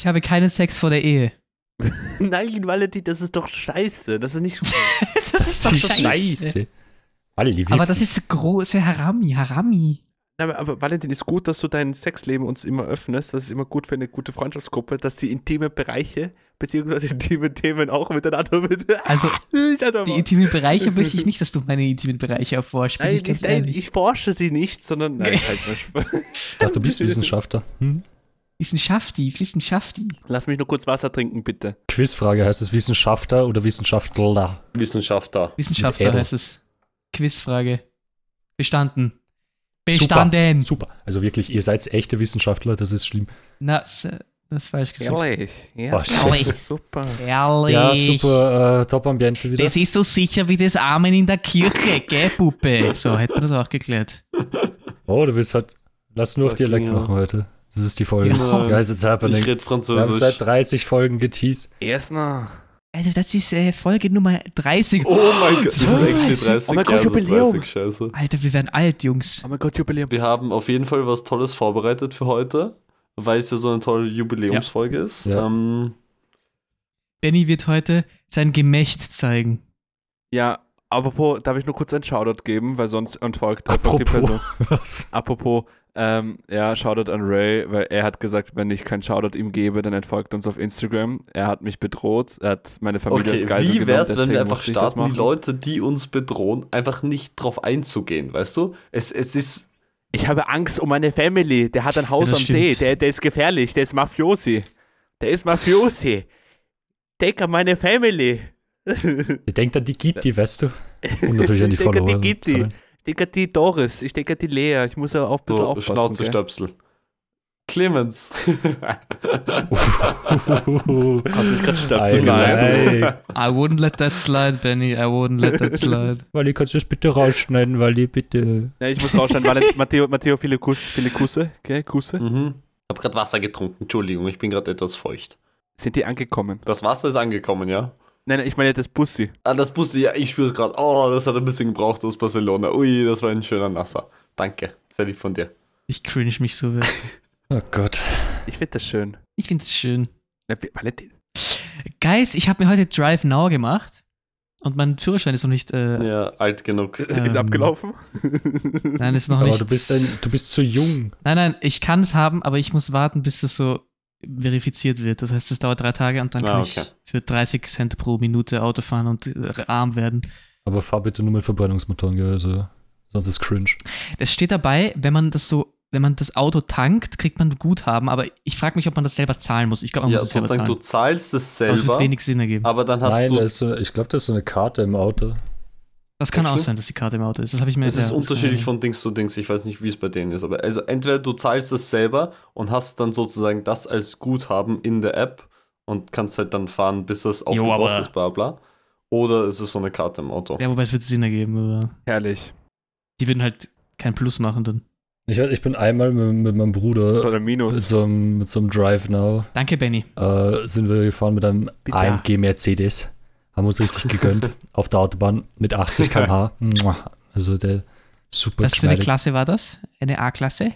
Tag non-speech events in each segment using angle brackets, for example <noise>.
Ich habe keinen Sex vor der Ehe. <laughs> Nein, Valentin, das ist doch scheiße. Das ist nicht. <laughs> Das ist doch scheiße. Alle, Aber das ist große Harami, Harami. Nein, aber Valentin, ist gut, dass du dein Sexleben uns immer öffnest. Das ist immer gut für eine gute Freundschaftsgruppe, dass die intime Bereiche, beziehungsweise intime Themen auch miteinander <laughs> mit. Also, Die intimen Bereiche möchte ich nicht, dass du meine intimen Bereiche erforscht. Nein, ich nein, ich forsche sie nicht, sondern. Nein, halt mal dachte, du bist Wissenschaftler. Hm? Wissenschafti, Wissenschafti. Lass mich nur kurz Wasser trinken, bitte. Quizfrage, heißt es Wissenschaftler oder Wissenschaftler? Wissenschaftler. Wissenschaftler heißt es. Quizfrage. Bestanden. Super. Bestanden. Super. Also wirklich, ihr seid echte Wissenschaftler, das ist schlimm. Na, das ist falsch gesagt. Ehrlich. Ja, Oh, scheiße. super. Ehrlich. Ja, super, äh, Top-Ambiente wieder. Das ist so sicher wie das Amen in der Kirche, gell, Puppe? So, hätte man das auch geklärt. Oh, du willst halt, lass nur auf Dialekt machen heute. Das ist die Folge. Ja. Guys, it's Ich happening. rede Wir haben Französisch. seit 30 Folgen geteased. Erst noch. Also, das ist äh, Folge Nummer 30. Oh mein Gott, So ist actually 30. 30. Oh mein ja, Gott, Jubiläum. 30, scheiße. Alter, wir werden alt, Jungs. Oh mein Gott, Jubiläum. Wir haben auf jeden Fall was Tolles vorbereitet für heute, weil es ja so eine tolle Jubiläumsfolge ist. Ja. Ähm, Benny wird heute sein Gemächt zeigen. Ja, apropos, darf ich nur kurz einen Shoutout geben, weil sonst entfolgt einfach die. Person. <laughs> Was? Apropos, ähm, ja, Shoutout an Ray, weil er hat gesagt, wenn ich keinen Shoutout ihm gebe, dann entfolgt uns auf Instagram. Er hat mich bedroht, er hat meine Familie okay, als Geisel wie genommen, wär's, wenn wir einfach starten, die machen. Leute, die uns bedrohen, einfach nicht drauf einzugehen, weißt du? Es, es ist. Ich habe Angst um meine Family. Der hat ein Haus Ja, am stimmt. See. Der, der ist gefährlich. Der ist Mafiosi. Der ist Mafiosi. Denk an meine Family. Ich denke an die Gitti, weißt du? Und natürlich an die <laughs> Ich denke an die Follower. Gitti. Zahlen. Ich denke an die Doris. Ich denke die Lea. Ich muss ja auch bisschen So, aufpassen. Schnauzestöpsel. Clemens. <laughs> Hast du mich gerade Ei, stöpseln ei. I wouldn't let that slide, Benny. I wouldn't let that slide. Wally, kannst du das bitte rausschneiden, Wally, bitte. Ja, ich muss rausschneiden, weil Matteo, Matteo, viele, Kuss, viele Kusse, okay, Kusse. mhm. Ich habe gerade Wasser getrunken, Entschuldigung, ich bin gerade etwas feucht. Sind die angekommen? Das Wasser ist angekommen, ja? Nein, nein, ich meine das Bussi. Ah, das Bussi, ja, ich spüre es gerade. Oh, das hat ein bisschen gebraucht aus Barcelona. Ui, das war ein schöner Nasser. Danke, sehr lieb von dir. Ich cringe mich so. weg. <laughs> Oh Gott. Ich finde das schön. Ich schön. Ja, wie- Valentin. Guys, ich habe mir heute Drive Now gemacht. Und mein Führerschein ist noch nicht. Äh, Ja, alt genug. <laughs> Ist Ähm, abgelaufen? Nein, ist noch Aber nicht. du bist, ein, du bist zu jung. Nein, nein, ich kann es haben, aber ich muss warten, bis es so verifiziert wird. Das heißt, es dauert drei Tage und dann kann Ah, ich okay. für 30 Cent pro Minute Auto fahren und äh, arm werden. Aber fahr bitte nur mit Verbrennungsmotoren, gell? Also, sonst ist cringe. Es steht dabei, wenn man das so, wenn man das Auto tankt, kriegt man Guthaben, aber ich frage mich, ob man das selber zahlen muss. Ich glaube, man Ja, muss es selber sozusagen, du zahlen. zahlst es Aber es wird selber, wenig Sinn ergeben. aber dann hast Nein, du. ist so, ich glaube, da ist so eine Karte im Auto. Das kann auch sein, dass die Karte im Auto ist. Das habe ich mir Es ist ja, unterschiedlich von Dings zu Dings. Ich weiß nicht, wie es bei denen ist. Aber also entweder du zahlst es selber und hast dann sozusagen das als Guthaben in der App und kannst halt dann fahren, bis das aufgebraucht aber- ist, bla bla. Oder es ist so eine Karte im Auto. Ja, wobei es wird Sinn ergeben, aber Herrlich. die würden halt kein Plus machen dann. Ich, weiß, ich bin einmal mit, mit meinem Bruder Oder mit Minus. so, einem, mit so einem Drive Now Danke, Benny. äh, sind wir gefahren mit einem Bitte. AMG Mercedes. Haben uns richtig gegönnt <laughs> auf der Autobahn mit 80 km/h. Also der super Was für eine. Klasse war das? Eine A-Klasse?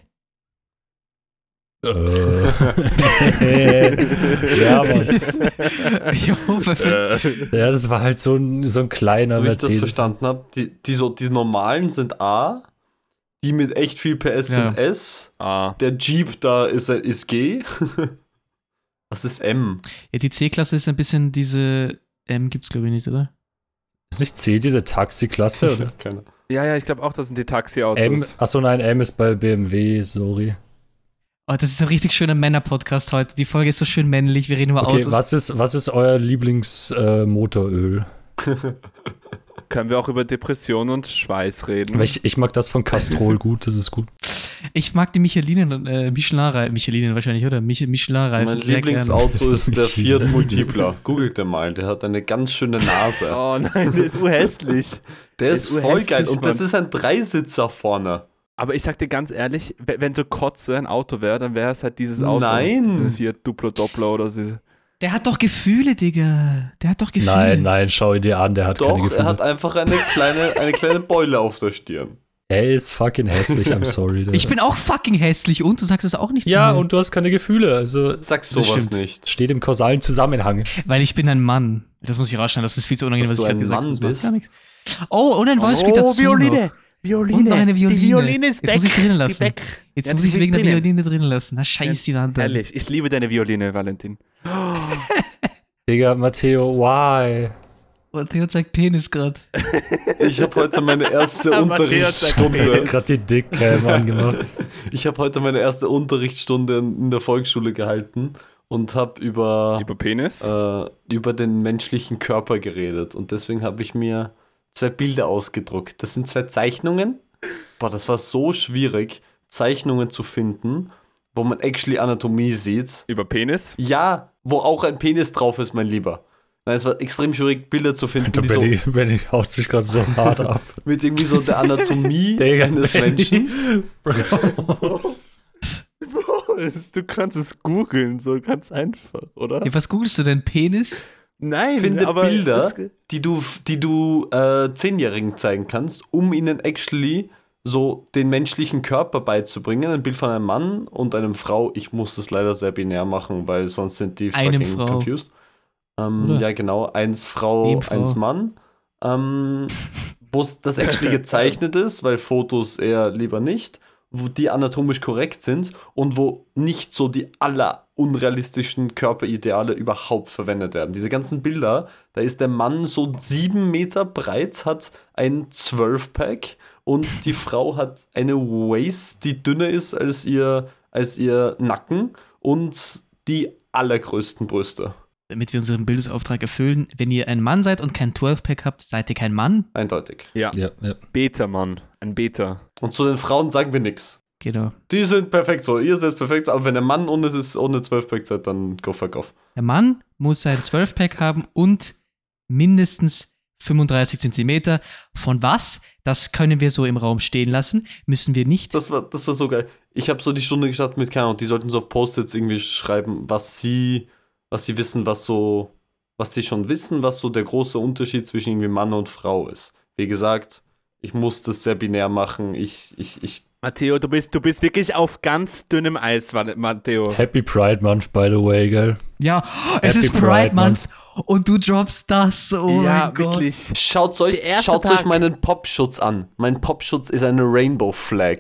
Äh. <laughs> ja, perfekt. <laughs> Äh, ja, das war halt so ein, so ein kleiner Wie ich das verstanden habe, die, die, so, die normalen sind A, die mit echt viel PS Ja. sind S, ah. der Jeep da ist, ist G. Was ist M? Ja, die C-Klasse ist ein bisschen diese. M gibt's glaube ich nicht, oder? Ist nicht C diese Taxi-Klasse? oder? <laughs> Keine. Ja, ja, ich glaube auch, das sind die Taxiautos. M, achso, nein, M ist bei BMW, sorry. Oh, das ist ein richtig schöner Männer-Podcast heute. Die Folge ist so schön männlich. Wir reden über Okay, Autos. was ist, was ist euer Lieblingsmotoröl? <laughs> Können wir auch über Depression und Schweiß reden? ich, ich mag das von Castrol gut, das ist gut. Ich mag die Michelinen, äh, Michelin-Reifen. Michelin wahrscheinlich, oder? Mich Michelin-Reifen. Mein sehr gern. Lieblingsauto ist der. Fiat Multipla. Googelt den mal, der hat eine ganz schöne Nase. <laughs> Oh nein, der ist urhässlich. Der Der ist ist voll geil und das Mann. ist ein Dreisitzer vorne. Aber ich sag dir ganz ehrlich, we- wenn so Kotze ein Auto wäre, dann wäre es halt dieses Auto. Nein. Fiat Duplo Doppler oder so. Der hat doch Gefühle, Digga. Der hat doch Gefühle. Nein, nein, schau ihn dir an, der hat keine Doch, Gefühle. er hat einfach eine kleine, eine kleine Beule auf der Stirn. Er ist fucking hässlich, I'm sorry. Ich bin auch fucking hässlich und du sagst es auch nicht ja, und du hast keine Gefühle, also Sag Das sowas nicht. steht im kausalen Zusammenhang. Weil ich bin ein Mann. Das muss ich rausschneiden, das ist viel zu unangenehm, Dass was ich du gerade ein gesagt Mann habe. Das macht bist? Gar nichts. Oh, und ein Voice Speak dazu noch. Violine. Und noch eine Violine. Die Violine ist Jetzt weg. muss ich drinnen lassen. weg. Jetzt Ja, muss ich ist wegen der drinnen. Violine drin lassen. Na, scheiß die Wand an. Herrlich. Ich liebe deine Violine, Valentin. <laughs> Digga, Matteo, why? Theo zeigt Penis gerade. Ich habe heute meine erste <laughs> Er Unterrichtsstunde. hat gerade die Dickcam angemacht. Ich habe heute meine erste Unterrichtsstunde in in der Volksschule gehalten und habe über, Über Penis? äh, über den menschlichen Körper geredet. Und deswegen habe ich mir zwei Bilder ausgedruckt. Das sind zwei Zeichnungen. Boah, das war so schwierig, Zeichnungen zu finden, wo man actually Anatomie sieht. Über Penis? Ja, wo auch ein Penis drauf ist, mein Lieber. Nein, es war extrem schwierig, Bilder zu finden, Der die so Benny, Benny haut sich gerade so hart ab. <laughs> mit irgendwie so der Anatomie <laughs> Digga, eines Menschen. <laughs> Du kannst es googeln, so ganz einfach, oder? Ja, was googelst du denn? Penis? Nein, Finde aber Bilder, das- die du, die du äh, Zehnjährigen zeigen kannst, um ihnen actually so den menschlichen Körper beizubringen. Ein Bild von einem Mann und einer Frau. Ich muss das leider sehr binär machen, weil sonst sind die Einem fucking Frau. confused. Ähm, Oder? ja, genau. Eins Frau, Dem Frau. eins Mann. Ähm, Wo das actually <laughs> gezeichnet ist, weil Fotos eher lieber nicht, wo die anatomisch korrekt sind und wo nicht so die aller unrealistischen Körperideale überhaupt verwendet werden. Diese ganzen Bilder, da ist der Mann so sieben Meter breit, hat ein 12-Pack und die Frau hat eine Waist, die dünner ist als ihr, als ihr Nacken und die allergrößten Brüste. Damit wir unseren Bildungsauftrag erfüllen, wenn ihr ein Mann seid und kein 12-Pack habt, seid ihr kein Mann. Eindeutig. Ja, Ja, ja. Beta, Mann. Ein Beta. Und zu den Frauen sagen wir nichts. Genau. Die sind perfekt so, ihr seid perfekt, aber wenn der Mann ohne, das, ohne 12-Pack seid, dann go fuck off. Der Mann muss sein 12-Pack haben und mindestens 35 Zentimeter. Von was? Das können wir so im Raum stehen lassen. Müssen wir nicht. Das war, das war so geil. Ich habe so die Stunde gestartet mit keine Ahnung, die sollten so auf Post-its irgendwie schreiben, was sie, was sie wissen, was so, was sie schon wissen, was so der große Unterschied zwischen irgendwie Mann und Frau ist. Wie gesagt, ich muss das sehr binär machen. Ich, ich, ich, Matteo, du bist, du bist wirklich auf ganz dünnem Eis, Matteo. Happy Pride Month, by the way, gell? ja, es Happy ist Pride, Pride Month und du droppst das. Oh ja, mein Gott. wirklich. schaut euch, schaut Tag. euch meinen Popschutz an. Mein Popschutz ist eine Rainbow Flag.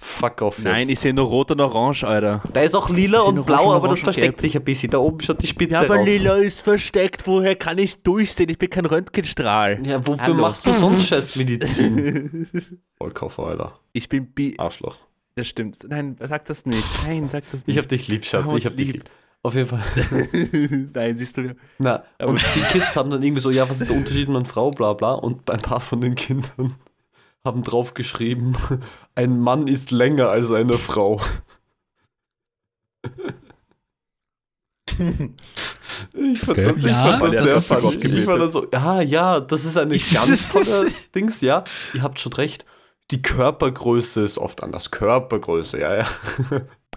Fuck off Nein, jetzt. ich sehe nur rot und orange, Alter. Da ist auch lila und blau, Orange, aber das und versteckt Gelb. sich ein bisschen. Da oben schaut die Spitze raus. ist versteckt. Woher kann ich durchsehen? Ich bin kein Röntgenstrahl. Ja, wofür Hallo. machst du sonst <laughs> Scheißmedizin? Vollkaufer, Alter. Ich bin bi. Arschloch. Das stimmt. Nein, sag das nicht. Nein, sag das nicht. Ich hab dich lieb, Schatz. Ich hab dich lieb. lieb. Auf jeden Fall. <laughs> Nein, siehst du. Na, Aber- und die Kids haben dann irgendwie so, ja, was ist der Unterschied Mann, Frau, bla bla. Und ein paar von den Kindern haben drauf geschrieben, ein Mann ist länger als eine Frau. Ich fand Okay. das, ich Ja, fand das sehr funny. Ich fand das so, ja, ja, das ist eine <laughs> Ist ganz das- tolle Dings, ja. Ihr habt schon recht. Die Körpergröße ist oft anders. Körpergröße, ja, ja.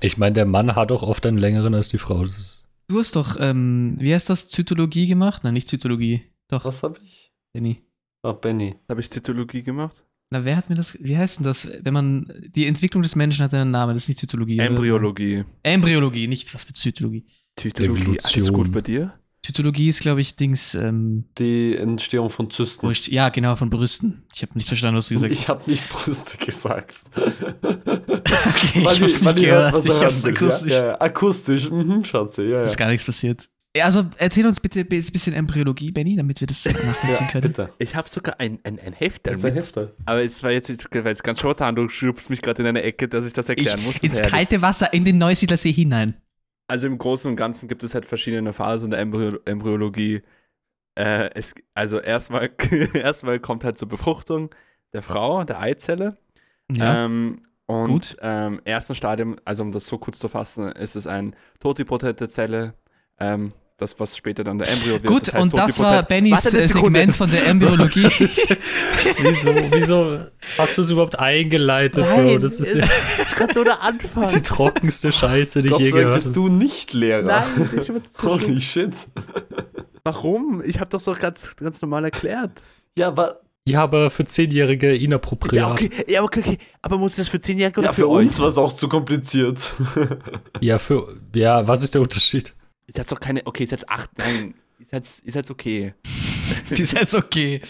Ich meine, der Mann hat auch oft einen längeren als die Frau. Das ist Du hast doch, ähm, wie heißt das, Zytologie gemacht? Nein, nicht Zytologie. Doch, Was habe ich? Benny. Ah, Benny. Habe ich Zytologie gemacht? Na, wer hat mir das, wie heißt denn das, wenn man, die Entwicklung des Menschen hat einen Namen, das ist nicht Zytologie. oder? Embryologie. Embryologie, nicht was für Zytologie. Zytologie. Alles Evolution. gut bei dir? Zytologie ist, glaube ich, Dings, ähm, Die Entstehung von Zysten. wurscht. ja, genau, von Brüsten. Ich habe nicht verstanden, was du gesagt hast. Ich habe nicht Brüste gesagt. <laughs> Okay, Weil ich hab's nicht hört, gehört. was Ich hab's akustisch. Ja, ja, ja. Akustisch, mhm, Schatze, ja, Es ja. ist gar nichts passiert. Ja, also erzähl uns bitte ein bisschen Embryologie, Benny, damit wir das <laughs> nachvollziehen ja können. bitte. Ich habe sogar ein, ein, ein Heft Das ist ein. Hefter. Aber es war jetzt, weil jetzt ganz spontan, du schubst mich gerade in eine Ecke, dass ich das erklären muss. Das ins kalte Wasser in den Neusiedlersee hinein. Also im Großen und Ganzen gibt es halt verschiedene Phasen der Embryo Embryologie. Äh, es, also erstmal, <laughs> erstmal kommt halt zur Befruchtung der Frau, der Eizelle. Ja. Ähm, und Gut. ähm, ersten Stadium, also um das so kurz zu fassen, ist es eine totipotente Zelle. Ähm, das, was später dann der Embryo wird. Gut, heißt und das war. Bennys äh. Segment von der Embryologie. <laughs> wieso, wieso hast du es überhaupt eingeleitet, Bro? Nein, Das ist es ja ist gerade nur der Anfang. die trockenste Scheiße, die ich Gott je sei Dank gehört bist habe. du nicht Lehrer. Nein, ich so <laughs> Holy shit. Warum? Ich habe doch so ganz, ganz normal erklärt. Ja, aber Ja, aber für Zehnjährige inappropriat. Ja, okay, ja, okay, okay. Aber muss das für 10-Jährige oder Ja, für uns war es auch zu kompliziert. Ja, für. Ja, was ist der Unterschied? Ist jetzt doch keine. Okay, ist jetzt 8. Nein. Ist jetzt, ist jetzt okay. Die <laughs> ist jetzt okay.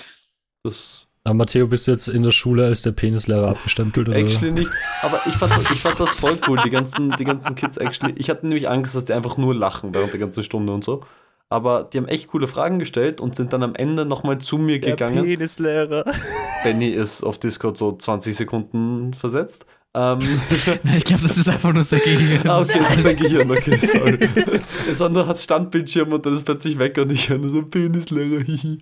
Das Aber Matteo, bist du jetzt in der Schule als der Penislehrer abgestempelt? Oder? actually nicht. Aber ich fand, ich fand das voll cool, die ganzen, die ganzen Kids actually. Ich hatte nämlich Angst, dass die einfach nur lachen während der ganzen Stunde und so. Aber die haben echt coole Fragen gestellt und sind dann am Ende nochmal zu mir gegangen. Penislehrer. <laughs> Benny ist auf Discord so 20 Sekunden versetzt. Ähm, <laughs> ich glaube, das ist einfach nur sein Gehirn. ah, okay, das ist mein Gehirn, okay, sorry. <laughs> Das andere hat Standbildschirm und dann ist plötzlich weg und ich höre nur so Penislehrer, hihi.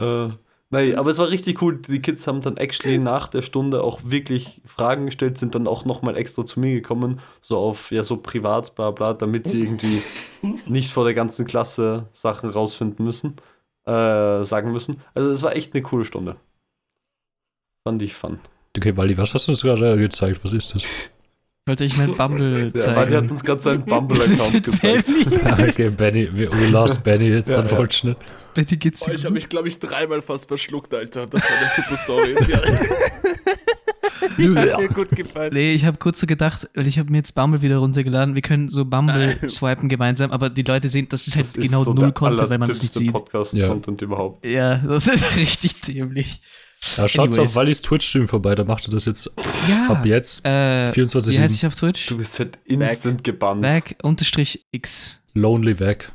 Äh, nein, aber es war richtig cool. Die Kids haben dann actually nach der Stunde auch wirklich Fragen gestellt, sind dann auch nochmal extra zu mir gekommen, so auf, ja, so privat, bla bla, damit sie irgendwie <laughs> nicht vor der ganzen Klasse Sachen rausfinden müssen, äh, sagen müssen. Also es war echt eine coole Stunde. Fand ich fun. Okay, Wally, was hast du uns gerade gezeigt? Was ist das? Sollte ich mein Bumble <laughs> Der Wally hat zeigen? uns gerade seinen <laughs> ist Bumble-Account gezeigt. Benny? <laughs> okay, Benny, we, we lost Benny, it's Ja, ja. unfortunate. Benny geht's Oh, ich habe mich, glaube ich, dreimal fast verschluckt, Alter. Das war eine super Story. Die hat mir gut gefallen. Nee, ich habe kurz so gedacht, weil ich habe mir jetzt Bumble wieder runtergeladen. Wir können so Bumble swipen gemeinsam, aber die Leute sehen, das ist halt Das ist genau so null Content, wenn man das nicht sieht. Podcast-Content überhaupt. Ja, das ist richtig dämlich. Ja, schaut Anyways. auf Wallys Twitch-Stream vorbei, da macht er das jetzt Ja. ab jetzt. Äh, 24/7. wie heißt ich auf Twitch? Du bist halt instant gebannt. Back unterstrich X. Lonely Weg.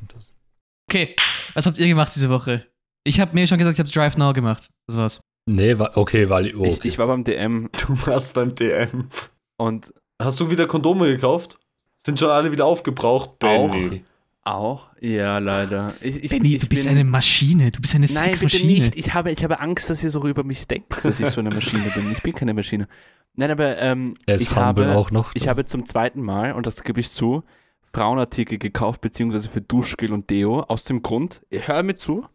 Okay, was habt ihr gemacht diese Woche? Ich habe mir schon gesagt, ich habe Drive Now gemacht. Das war's. Nee, wa okay, Wally. Oh, Ich, okay. ich war beim DM Du warst beim DM. und Hast du wieder Kondome gekauft? Sind schon alle wieder aufgebraucht? Benny. auch, ja, leider. Ich, ich, Benny, ich du bist bin- eine Maschine. Du bist eine Nein, bitte nicht. Ich habe, ich habe Angst, dass ihr so über mich denkt, dass ich so eine Maschine bin. Ich bin keine Maschine. Nein, aber ähm, ich, habe, auch noch. ich habe zum zweiten Mal, und das gebe ich zu, Frauenartikel gekauft, beziehungsweise für Duschgel und Deo, aus dem Grund, hör mir zu,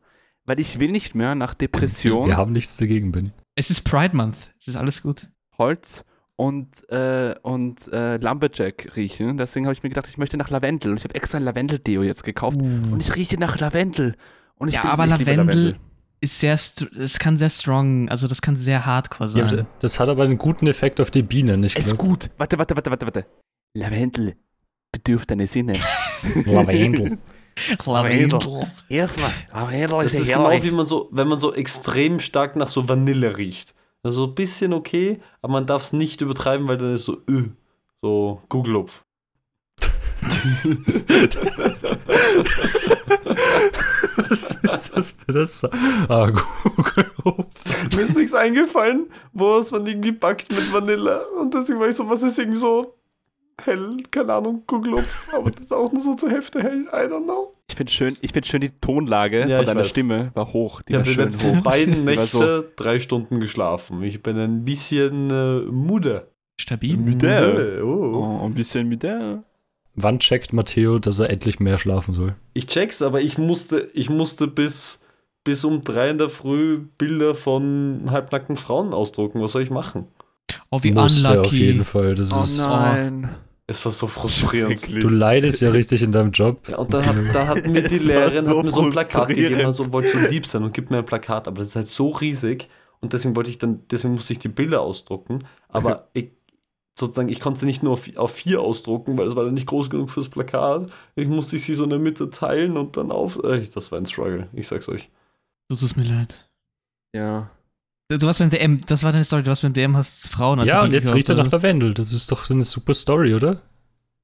weil ich will nicht mehr nach Depression, Wir haben nichts dagegen, Benny. Es ist Pride Month. Es ist alles gut. Holz und, äh, und äh, Lumberjack riechen. Deswegen habe ich mir gedacht, ich möchte nach Lavendel. Und ich habe extra ein Lavendel-Deo jetzt gekauft. Und ich rieche nach Lavendel. Und ich Ja, bin, aber liebe Lavendel ist sehr, str- es kann sehr strong, also das kann sehr hardcore Ja, sein. das hat aber einen guten Effekt auf die Bienen, ich Es ist glaube. gut. Warte, warte, warte, warte, warte. Lavendel bedürft deine Sinne. <laughs> Lavendel. Lavendel. Erstmal, Lavendel Das ist genau wie man so, wenn man so extrem stark nach so Vanille riecht. Also ein bisschen okay, aber man darf es nicht übertreiben, weil dann ist so, äh, so Gugelupf. Was ist das für das? Ah, Google. Mir ist nichts eingefallen, wo es man irgendwie backt mit Vanille. Und deswegen war ich so, was ist irgendwie so hell, keine Ahnung, Gugelupf. Aber das ist auch nur so zur Hälfte hell, I don't know. Ich finde schön, ich find schön, die Tonlage Ja, von ich deiner weiß. Stimme war hoch. Die Ich war habe schön letzten hoch. beiden war so- Nächte drei Stunden geschlafen. Ich bin ein bisschen äh, müde. Stabil. Müde. Oh. Oh, ein bisschen mit der. Wann checkt Matteo, dass er endlich mehr schlafen soll? Ich check's, aber ich musste, ich musste bis, bis um drei in der Früh Bilder von halbnackten Frauen ausdrucken. Was soll ich machen? Oh, wie Musste unlucky. auf jeden Fall. Das Oh ist, nein. Es war so frustrierend. Du leidest ja richtig in deinem Job. Ja, und dann hat, da hat mir die Lehrerin so hat mir so ein Plakat gegeben, also wollte so lieb sein und gibt mir ein Plakat, aber das ist halt so riesig und deswegen wollte ich dann, deswegen musste ich die Bilder ausdrucken, aber <laughs> ich, sozusagen, ich konnte sie nicht nur auf, auf vier ausdrucken, weil es war dann nicht groß genug fürs Plakat. Ich musste sie so in der Mitte teilen und dann auf. Äh, das war ein Struggle, ich sag's euch. Du tust mir leid. Ja. Du warst beim DM, das war deine Story, du warst beim DM, hast Frauen Ja, und jetzt riecht er nach? Lavendel. Das ist doch so eine super Story, oder?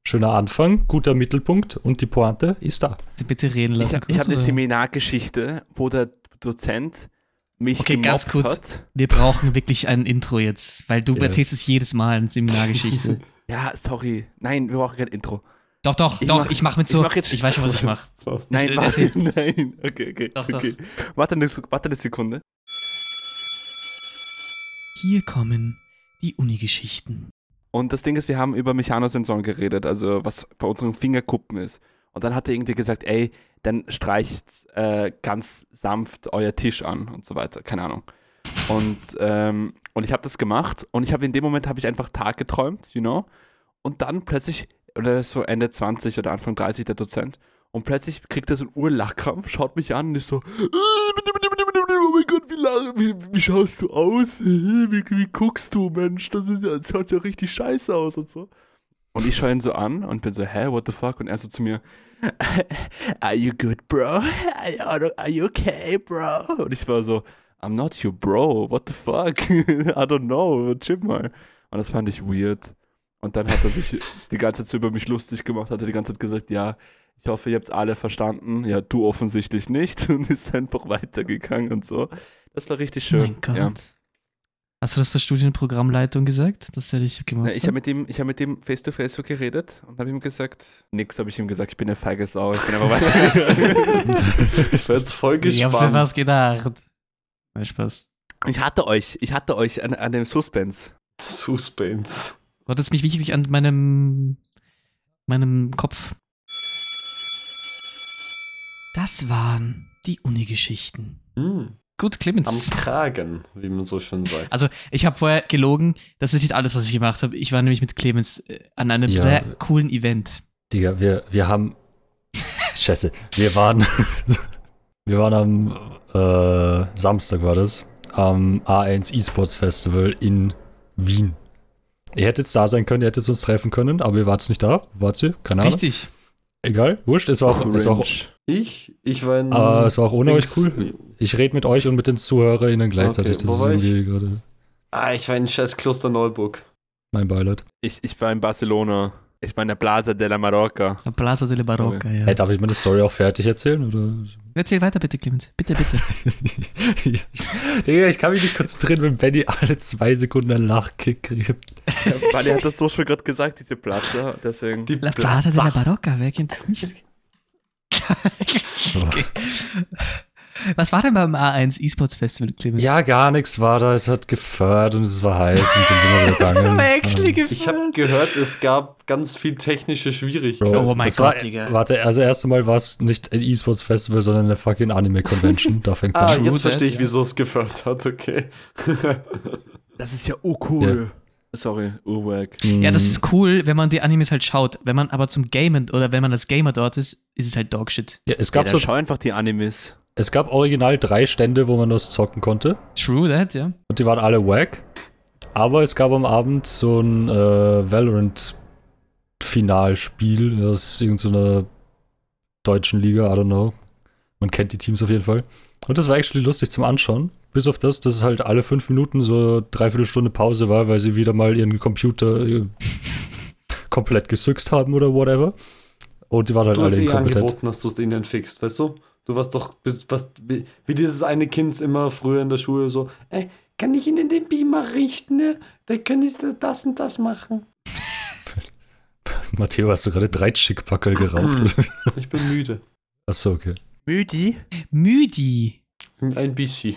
Schöner Anfang, guter Mittelpunkt und die Pointe ist da. Bitte reden Ich lassen. habe ich hab kurz, eine? Seminargeschichte, wo der Dozent mich Okay, gemobbt ganz kurz. hat. Wir brauchen wirklich ein Intro jetzt, weil du Ja. erzählst es jedes Mal in Seminargeschichte. <laughs> Ja, sorry. Nein, wir brauchen kein Intro. doch, doch, Ich doch, mach- ich mach mit ich so. mach jetzt- ich weiß schon, was ich mache. Nein, Ich- warte, <laughs> nein. Okay, okay, Doch, doch. okay. Warte eine, warte eine Sekunde. Hier kommen die Uni-Geschichten. Und das Ding ist, wir haben über Mechanosensoren geredet, also was bei unseren Fingerkuppen ist. Und dann hat er irgendwie gesagt, ey, dann streicht äh, ganz sanft euer Tisch an und so weiter. Keine Ahnung. Und, ähm, und ich habe das gemacht und ich habe in dem Moment habe ich einfach Tag geträumt, you know. Und dann plötzlich, oder so Ende 20 oder Anfang 30 der Dozent, und plötzlich kriegt er so einen Urlachkrampf, schaut mich an und ist so, oh mein Gott, wie lange, wie, wie schaust du aus? Wie, wie guckst du, Mensch? Das, ist, das schaut ja richtig scheiße aus und so. Und ich schaue ihn so an und bin so, hä, what the fuck? Und er so zu mir, <laughs> are you good, bro? Are, you okay, bro? Und ich war so, I'm not your bro, what the fuck? <laughs> I don't know, chill mal. Und das fand ich weird. Und dann hat er sich die ganze Zeit über mich lustig gemacht, hat er die ganze Zeit gesagt, ja, ich hoffe, ihr habt alle verstanden. Ja, du offensichtlich nicht. <laughs> Und ist einfach weitergegangen und so. Das war richtig schön. Mein Gott. Ja. Hast du das der Studienprogrammleitung gesagt? Das hätte ich gemacht. Na, ich habe mit ihm, ich habe mit ihm face to face so geredet und habe ihm gesagt, nix habe ich ihm gesagt, ich bin eine feige Sau, ich bin aber <laughs> weitergegangen. Ich war jetzt voll ich hab's mir gespannt. fast gedacht. Nein, Spaß. ich hatte euch, ich hatte euch an, an dem Suspense. Suspense. Du hattest mich wirklich an meinem, meinem Kopf. Das waren die Uni-Geschichten. Hm. Gut, Am Clemens. Kragen, wie man so schön sagt. Also, ich habe vorher gelogen. Das ist nicht alles, was ich gemacht habe. Ich war nämlich mit Clemens äh, an einem Ja. sehr coolen Event. Digga, wir, wir haben. <laughs> Scheiße. Wir waren. <laughs> wir waren am äh, Samstag war das. Am A1 eSports Festival in Wien. Ihr hättet da sein können, ihr hättet uns treffen können, aber ihr wart nicht da. Wart ihr? Keine Ahnung. Richtig. Egal, wurscht. Es war auch, es war auch. Ich, ich war in. aber es war auch ohne Dings- euch cool. Ich rede mit euch und mit den ZuhörerInnen gleichzeitig. Okay, das ist irgendwie gerade Ah, ich war in scheiß Kloster Neuburg. mein Beileid. Ich, ich war in Barcelona. Ich war in der Plaza de la Marocca. La Plaza de la Barocca, ja. Hey, darf ich meine Story auch fertig erzählen? Oder? Erzähl weiter bitte, Clemens. Bitte, bitte. <laughs> Ja, ich, Digga, ich kann mich nicht konzentrieren, wenn Benny alle zwei Sekunden einen Lachkick kriegt. Weil er hat das so schon gerade gesagt, diese Plaza. Deswegen. Die La Plaza de la Barocca, wer kennt das nicht? Okay. <laughs> Was war denn beim A1 eSports Festival, Clemens? Ja, gar nichts war da. Es hat gefördert und es war heiß und dann sind wir <laughs> gegangen. Ich habe gehört, es gab ganz viel technische Schwierigkeiten. Bro, Oh mein das Gott, war, Digga. Warte, also erst einmal war es nicht ein E-Sports Festival, sondern eine fucking Anime-Convention. Da fängt's Ah, an. True jetzt verstehe ich, wieso es gefördert hat, okay. Das ist ja urcool. Sorry, urwack. Ja, das Mm, ist cool, wenn man die Animes halt schaut. Wenn man aber zum Gamen oder wenn man als Gamer dort ist, ist es halt Dogshit. ja, es, Ja, gab dann so, schau einfach die Animes. es gab original drei Stände, wo man das zocken konnte. True that, ja. Und die waren alle wack. Aber es gab am Abend so ein äh, Valorant-Finalspiel aus irgendeiner deutschen Liga, I don't know. Man kennt die Teams auf jeden Fall. Und das war actually lustig zum Anschauen. Bis auf das, dass es halt alle fünf Minuten so dreiviertel Stunde Pause war, weil sie wieder mal ihren Computer äh, <laughs> komplett gesüxt haben oder whatever. Und die waren halt Du hast alle eh inkompetent. angeboten, dass du es ihnen fixt, weißt du? Du warst doch, was, wie, wie dieses eine Kind immer früher in der Schule so, ey, kann ich Ihnen den Beamer richten, ne? Dann kann ich das und das machen. <laughs> Matteo, hast du gerade drei Schickpackel geraucht? Ich bin müde. Achso, okay. Müdi? Müdi. Ein bisschen.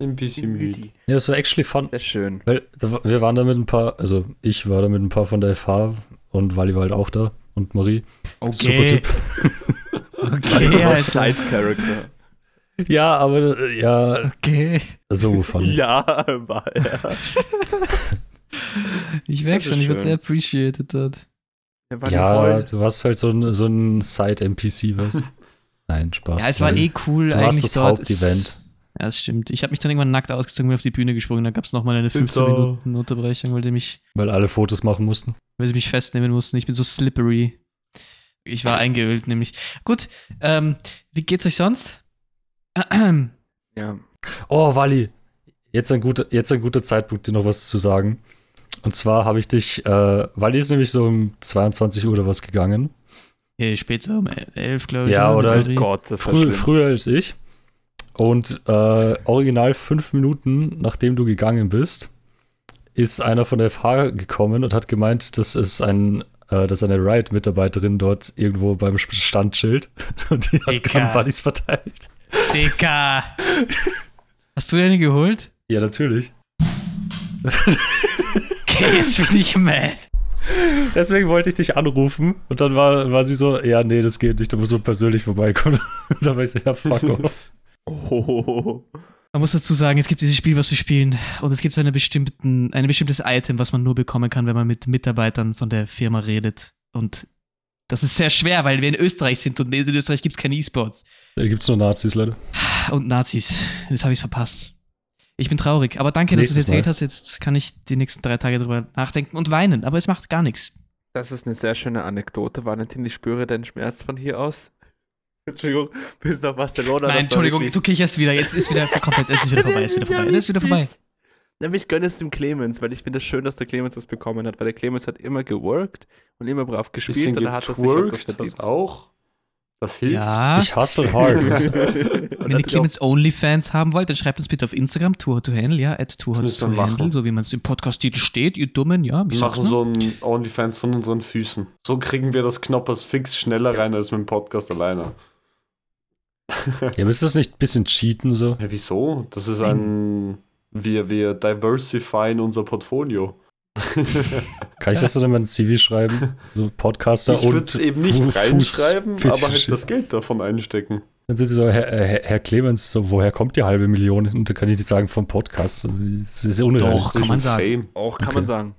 Ein bisschen müde. Ja, das war actually fun. Sehr schön. Weil wir waren da mit ein paar, also ich war da mit ein paar von der FH und Wally war halt auch da und Marie. Super <laughs> Okay. Typ. Okay, Alter. Side Character. Ja, aber ja, Okay. das war wohl fun. <laughs> Ja, war er. <laughs> Ich merke schon, ich werde schön. sehr appreciated dort. Ja, geheult. du warst halt so ein, so ein Side-NPC, weißt du? Nein, Spaß. Ja, es war eh cool Du warst eigentlich das dort. Hauptevent. Ja, das stimmt. Ich habe mich dann irgendwann nackt ausgezogen und auf die Bühne gesprungen. Da gab es nochmal eine 15 Bitte. Minuten Unterbrechung, weil die mich, Weil alle Fotos machen mussten. weil sie mich festnehmen mussten. Ich bin so slippery. Ich war eingeölt, nämlich. Gut, ähm, wie geht's euch sonst? Ja. Oh, Wally, jetzt ein guter, jetzt ein guter Zeitpunkt, dir noch was zu sagen. Und zwar habe ich dich, äh, Wally ist nämlich so um 22 Uhr oder was gegangen. Eh, später um 11, glaube ich. Ja, oder halt? Gott, das Früh, schlimm. früher als ich. Und äh, original fünf Minuten, nachdem du gegangen bist, ist einer von der FH gekommen und hat gemeint, dass es ein, äh, dass eine Riot-Mitarbeiterin dort irgendwo beim Stand chillt. <laughs> Und die hat Dicker. dann Buddies verteilt. Dicker! Hast du deine geholt? Ja, natürlich. <laughs> Okay, jetzt bin ich mad. <laughs> Deswegen wollte ich dich anrufen und dann war, war sie so, ja, nee, das geht nicht, da muss man persönlich vorbeikommen. <laughs> Dann war ich so, ja, fuck <laughs> off. Oh. Man muss dazu sagen, es gibt dieses Spiel, was wir spielen, und es gibt eine bestimmten, ein bestimmtes Item, was man nur bekommen kann, wenn man mit Mitarbeitern von der Firma redet. Und Das ist sehr schwer, weil wir in Österreich sind und in Österreich gibt es keine E-Sports. Da gibt es nur Nazis, leider. Und Nazis. Jetzt habe ich verpasst. Ich bin traurig, aber danke, dass du es Nächstes erzählt Mal. hast. Jetzt kann ich die nächsten drei Tage drüber nachdenken und weinen, aber es macht gar nichts. Das ist eine sehr schöne Anekdote, Valentin. Ich spüre den Schmerz von hier aus. <laughs> Entschuldigung, bis nach Barcelona. Nein, Entschuldigung, du kicherst wieder. Jetzt ist wieder <laughs> komplett, es ist wieder vorbei, es ist wieder vorbei, es ist wieder vorbei. Nämlich gönne es dem Clemens, weil ich finde es schön, dass der Clemens das bekommen hat, weil der Clemens hat immer geworkt und immer brav gespielt und er hat das sich auch verdient. das auch. Das hilft. Ja, Ich hustle hard. <laughs> Wenn ihr Clemens Onlyfans haben wollt, dann schreibt uns bitte auf Instagram, Tour to Handle, ja, at Tour to Handle, so wie man es im Podcast-Titel steht, ihr Dummen, ja. Wir machen so ein OnlyFans von unseren Füßen. So kriegen wir das Knoppers fix schneller rein als mit dem Podcast alleine. <laughs> ja, müsst ihr das nicht ein bisschen cheaten so? Ja, wieso? Das ist ein. Wir, wir diversifyen unser Portfolio. Kann ich das so in mein CV schreiben? So Podcaster ich würde und es eben nicht reinschreiben, aber halt das Geld davon einstecken. Dann sind sie so, Herr, Herr, Herr Clemens, so, woher kommt die halbe Million? Und da kann ich nicht sagen, vom Podcast. Das ist unrealistisch. Doch, kann man sagen. Fame. Auch kann Okay. man sagen.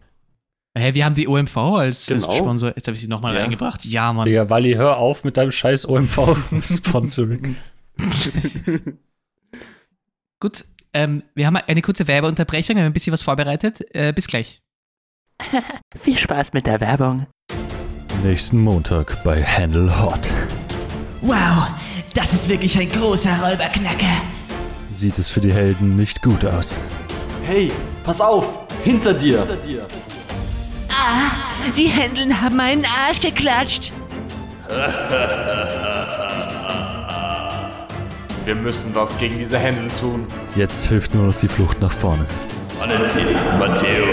Hä, wir haben die OMV als, als Genau. Sponsor. Jetzt habe ich sie nochmal Ja. reingebracht. Ja, Mann. Digga, Wally, hör auf mit deinem scheiß OMV-Sponsoring. <laughs> <laughs> Gut, ähm, wir haben eine kurze Werbeunterbrechung, wir haben ein bisschen was vorbereitet. Äh, bis gleich. <laughs> Viel Spaß mit der Werbung. Nächsten Montag bei Handle Hot. Wow, das ist wirklich ein großer Räuberknacker. Sieht es für die Helden nicht gut aus. Hey, pass auf! Hinter dir! Ah, die Händeln haben meinen Arsch geklatscht. <laughs> Wir müssen was gegen diese Händel tun. Jetzt hilft nur noch die Flucht nach vorne. Valentin, Matteo,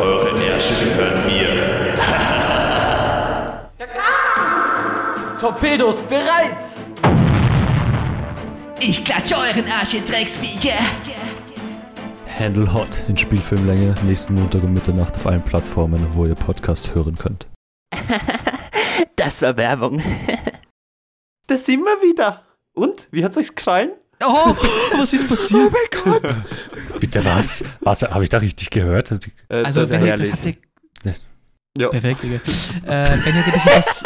eure Ärsche gehören mir. Torpedos bereit! Ich klatsche euren Arsch, ihr Drecksviecher. Handle Hot in Spielfilmlänge nächsten Montag um Mitternacht auf allen Plattformen, wo ihr Podcast hören könnt. <laughs> Das war Werbung. Das sind wir wieder. Und? Wie hat's euch gefallen? Oh, <laughs> was ist passiert? <laughs> Bitte was? Was habe ich da richtig gehört? Äh, Also, Das herrlich. das hatte, ja. Perfekt, Digga. Äh, Benny hat ein bisschen was.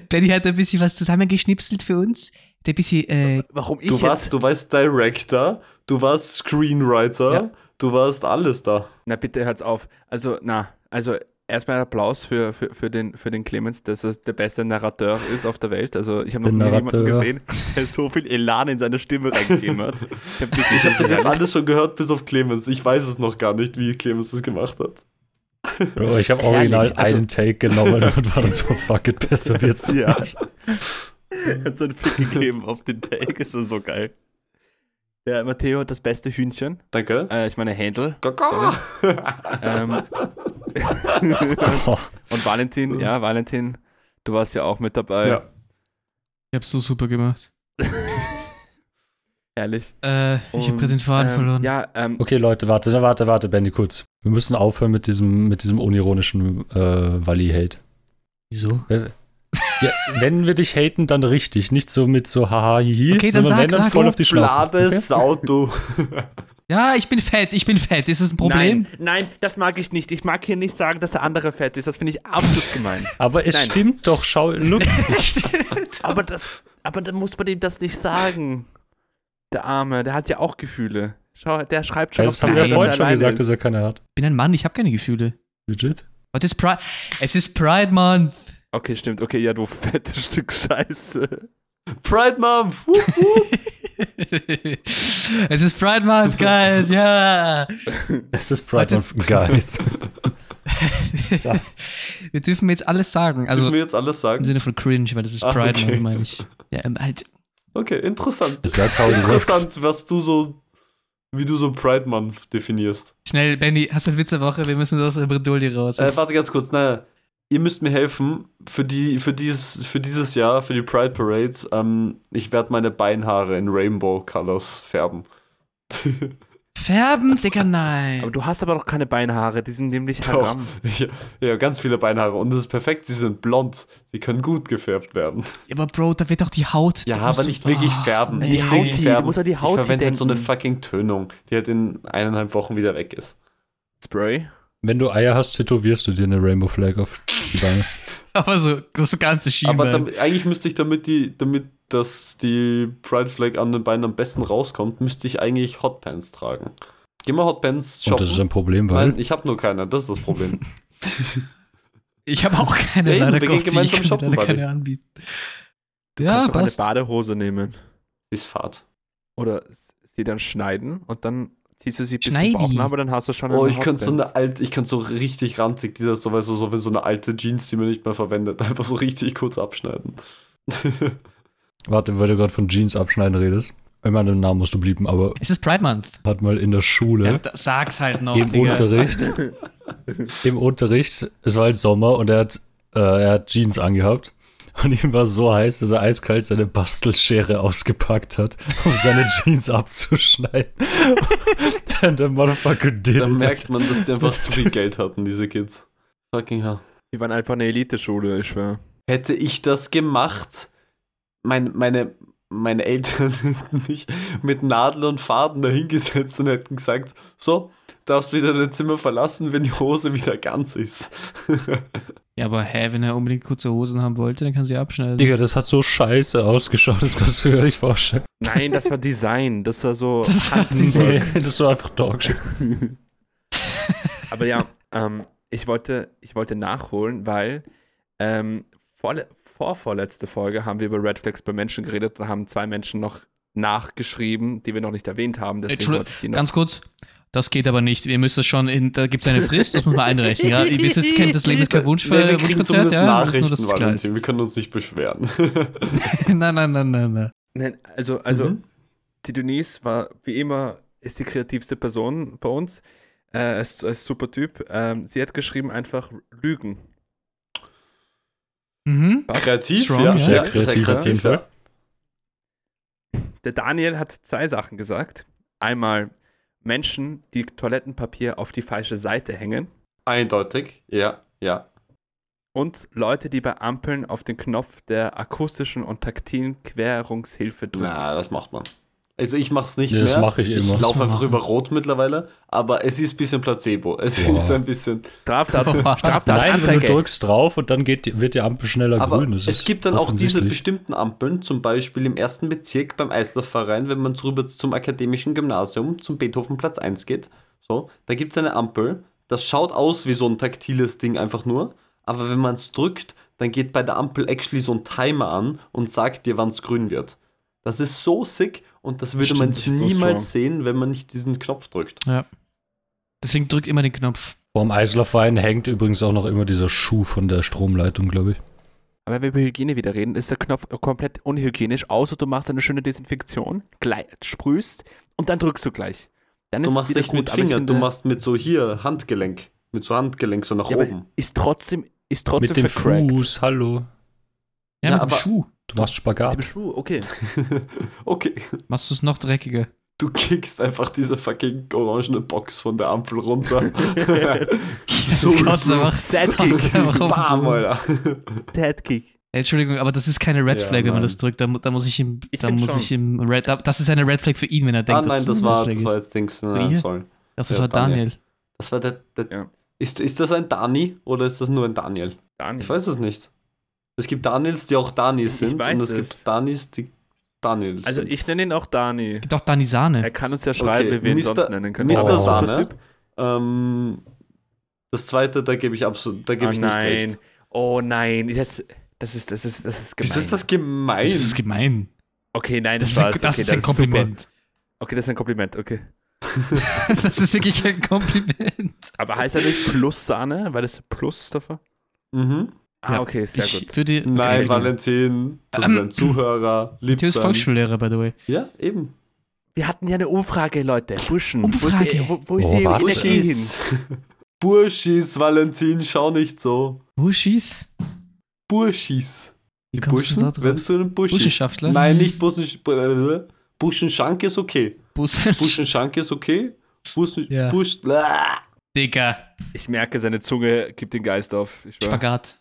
<laughs> Benny hat ein bisschen was zusammengeschnipselt für uns. Der bisschen, äh, Warum ich Du jetzt? warst, du warst Director, du warst Screenwriter, Ja. du warst alles da. Na bitte hört's auf. Also, na, also erstmal ein Applaus für, für, für, den, für den Clemens, dass er der beste Narrateur ist auf der Welt. Also ich habe noch nie jemanden gesehen, der so viel Elan in seine Stimme reingegeben hat. Ich habe Ich habe das jetzt alles schon gehört, bis auf Clemens. Ich weiß es noch gar nicht, wie Clemens das gemacht hat. Bro, ich habe original Herrlich, also- einen Take genommen und war dann so, fuck it, besser wird's Ja. nicht. hat so einen Fick gegeben auf den Take, ist so, so geil. Ja, Matteo, das beste Hühnchen. Danke. Äh, ich meine Händel. Ähm, <laughs> und Valentin, ja, Valentin, du warst ja auch mit dabei. Ja. ich hab's so super gemacht. <laughs> Herrlich. Äh, ich habe gerade den Faden ähm, verloren. Ja, ähm, Okay, Leute, warte, warte, warte, Benny, kurz. Wir müssen aufhören mit diesem, mit diesem unironischen äh, Wally-Hate. Wieso? Äh, Ja, wenn wir dich haten, dann richtig. Nicht so mit so haha, hihi, Okay, dann sondern sag, wenn dann sag. voll Du auf die Schnauze. Okay? Sau, du. <laughs> Ja, ich bin fett, ich bin fett. Ist das ein Problem? Nein, nein, das mag ich nicht. Ich mag hier nicht sagen, dass der andere fett ist. Das finde ich absolut gemein. <laughs> Aber es Nein. stimmt doch, schau, look. <laughs> aber das, aber dann muss man ihm das nicht sagen. Der Arme, der hat ja auch Gefühle. Schau, der schreibt schon das auf haben wir ja vorhin dass schon er gesagt, alleine dass er keine hat. Ich bin ein Mann, ich habe keine Gefühle. Legit? Heute ist Pride. Es ist Pride Month. Okay, stimmt. Okay, ja, du <laughs> fettes Stück Scheiße. <laughs> Pride Month. Wup, wup. <laughs> es ist Pride Month, guys, ja. <laughs> Es ist Pride. Month, Guys. Wir dürfen jetzt alles sagen. Also Müssen wir jetzt alles im sagen? Sinne von cringe, weil das ist Ah, Pride okay. Month, meine ich. Ja, ähm, halt. Okay, interessant. Is that how it works? Interessant, was du so, wie du so Pride Month definierst. Schnell, Benny, hast du einen Witz der Woche? Wir müssen aus der Bredouille raus. Äh, warte ganz kurz, naja. Ihr müsst mir helfen für, die, für, dieses, für dieses Jahr, für die Pride Parades. Ähm, ich werde meine Beinhaare in Rainbow Colors färben. <laughs> Färben, Digga, nein. Aber du hast aber doch keine Beinhaare, die sind nämlich Doch. haram. Ich, <laughs> ja, ganz viele Beinhaare. Und das ist perfekt, sie sind blond. Die können gut gefärbt werden. aber Bro, da wird doch die Haut. Ja, da aber nicht wirklich Ah, färben. nee. Nicht Die wirklich färben. du musst an die ich Hauti verwende halt so eine fucking Tönung, die halt in eineinhalb Wochen wieder weg ist. Spray. Wenn du Eier hast, tätowierst du dir eine Rainbow Flag auf die Beine. <laughs> Aber so das ganze Aber Schienbein. dam- eigentlich müsste ich, damit die, damit dass die Pride Flag an den Beinen am besten rauskommt, müsste ich eigentlich Hotpants tragen. Geh mal Hotpants Und shoppen. das ist ein Problem, weil Nein, ich habe nur keine, das ist das Problem. <laughs> ich habe auch keine Ja, leider wir gehen Gott, ich gemeinsam kann dir shoppen, leider Buddy. keine anbieten. Du Ja, kannst auch eine passt. Badehose nehmen. ist Fahrt. Oder sie dann schneiden und dann ziehst du sie bis Schneidi. zum Bauchnabel, dann hast du schon Oh, eine ich könnte so eine alte, ich könnte so richtig ranzig, dieser so, weißt du, so, wenn so eine alte Jeans, die man nicht mehr verwendet, <laughs> einfach so richtig kurz abschneiden. <laughs> Warte, weil du gerade von Jeans abschneiden redest. Ich meine, den Namen musst du blieben, aber Es ist Pride Month. hat mal in der Schule Ja, sag's halt noch. im Digga. Unterricht, <laughs> im Unterricht, es war halt Sommer und er hat, äh, er hat Jeans angehabt und ihm war so heiß, dass er eiskalt seine Bastelschere ausgepackt hat, um seine <laughs> Jeans abzuschneiden. <laughs> Und der Motherfucker did Da it. merkt man, dass die einfach zu viel Geld hatten, diese Kids. Fucking hell. Die waren einfach eine Eliteschule, ich schwör. Hätte ich das gemacht, mein, meine, meine Eltern <laughs> hätten mich mit Nadel und Faden dahingesetzt und hätten gesagt, so, darfst wieder dein Zimmer verlassen, wenn die Hose wieder ganz ist. Ja, aber hä, wenn er unbedingt kurze Hosen haben wollte, dann kann sie abschneiden. Digga, das hat so scheiße ausgeschaut, das kannst du dir gar nicht vorstellen. Nein, das war Design. Das war so <laughs> Das war. Nee, das war einfach Dogshit. <laughs> Aber ja, ähm, ich, wollte, ich wollte nachholen, weil ähm, vorle vorvorletzte Folge haben wir über Red Flags bei Menschen geredet. Da haben zwei Menschen noch nachgeschrieben, die wir noch nicht erwähnt haben. Deswegen Entschuldigung, wollte ich die noch. Ganz kurz, das geht aber nicht. Ihr müsst es schon in, da gibt es eine Frist, das muss man einrechnen. Ja? Ihr wisst, es kennt das Leben ist kein Wunsch <laughs> Nee, wir für Wunschkonzert, zumindest ja? Das ist nur, Nachrichten, es klar ist. Wir können uns nicht beschweren. <laughs> <laughs> nein, nein, nein, nein, nein. Nein, also, also Mhm. die Denise war wie immer ist die kreativste Person bei uns. Äh, ist, ist super Typ. Ähm, sie hat geschrieben einfach Lügen. Mhm. Kreativ, Strong, ja. ja. Sehr ja, kreativ auf jeden Fall. Der Daniel hat zwei Sachen gesagt. Einmal Menschen, die Toilettenpapier auf die falsche Seite hängen. Eindeutig, ja, ja. Und Leute, die bei Ampeln auf den Knopf der akustischen und taktilen Querungshilfe drücken. Na, das macht man. Also ich mach's nicht Ja, das mehr. mache ich Ich immer. laufe man einfach machen. über Rot mittlerweile, aber es ist ein bisschen Placebo. Es Boah. ist ein bisschen. Straftat. <laughs> Straftat, Nein, wenn Anzeige. du drückst drauf und dann geht, die- wird die Ampel schneller Aber grün. Das es gibt dann auch diese bestimmten Ampeln, zum Beispiel im ersten Bezirk beim Eislaufverein, wenn man rüber zum akademischen Gymnasium, zum Beethovenplatz 1 geht. So, da gibt es eine Ampel, das schaut aus wie so ein taktiles Ding einfach nur, aber wenn man es drückt, dann geht bei der Ampel actually so ein Timer an und sagt dir, wann es grün wird. Das ist so sick und das würde Stimmt, man so niemals strong. sehen, wenn man nicht diesen Knopf drückt. Ja. Deswegen drück immer den Knopf. Vorm Eislaufverein hängt übrigens auch noch immer dieser Schuh von der Stromleitung, glaube ich. Aber wenn wir über Hygiene wieder reden, ist der Knopf komplett unhygienisch, außer du machst eine schöne Desinfektion, gleich, sprühst und dann drückst du gleich. Dann Du ist es machst nicht mit gut, ich Fingern, du machst mit so hier Handgelenk. Mit so Handgelenk so nach ja, oben. ist trotzdem, ist trotzdem Mit dem vercrackt. Fuß, hallo. Ja, Ja, mit dem Schuh. Du machst Mit Spagat. dem Schuh, okay. <laughs> okay. Machst du es noch dreckiger. Du kickst einfach diese fucking orangene Box von der Ampel runter. <laughs> So einfach, den Bam. Alter. Deadkick. Entschuldigung, aber das ist keine Red Ja, Flag, wenn man das drückt. Da, da muss ich ihm, Ich da muss schon. ich ihm Red, da- das ist eine Red Flag für ihn, wenn er denkt, Ah nein, dass das es war, das Flag war ist. jetzt Dings. Ihr? sorry. Ach, das Ja, war Daniel. Daniel. Das war der. der Ja. ist, ist das ein Dani oder ist das nur ein Daniel? Daniel. Ich weiß es nicht. Es gibt Daniels, die auch Danis Ich sind weiß und es, es. gibt Danis, die Daniels Also sind. ich nenne ihn auch Dani. Gibt auch Dani Sahne. Er kann uns ja schreiben, Okay, wie wir ihn Mr. sonst nennen können. Mr. Aber- Sahne. Ähm, das zweite, da gebe ich absolut, da gebe Oh ich nicht nein. recht. Oh nein. Das, das ist, das ist, das ist gemein. Wieso ist das gemein? Das ist gemein. Okay, nein, Das das, ist ein, war's. das okay, ist ein super. Kompliment. Okay, das ist ein Kompliment, okay. <laughs> das ist wirklich ein Kompliment. Aber heißt er nicht Plus Sahne? Weil das Plus davor? mhm. Ah, Ja, okay, sehr ich gut. würde. Nein, okay. Valentin, das ist ein Zuhörer. Lieb Matthias sein. Volksschullehrer, by the way. Ja, eben. Wir hatten ja eine Umfrage, Leute. Burschen. Umfrage. Wo ist die, wo, wo ist Oh, die? Energie hin? Burschis. Burschis, Valentin, schau nicht so. Burschis? Burschis. Wie Die kommst du da Burschen werden zu den Burschis. Burschenschaftler? Nein, nicht Burschen. Burschenschank ist okay. Bus <laughs> Burschenschank ist okay. Burschen, Ja. Bursch, Blah. Digga. Ich merke, seine Zunge gibt den Geist auf. Spagat.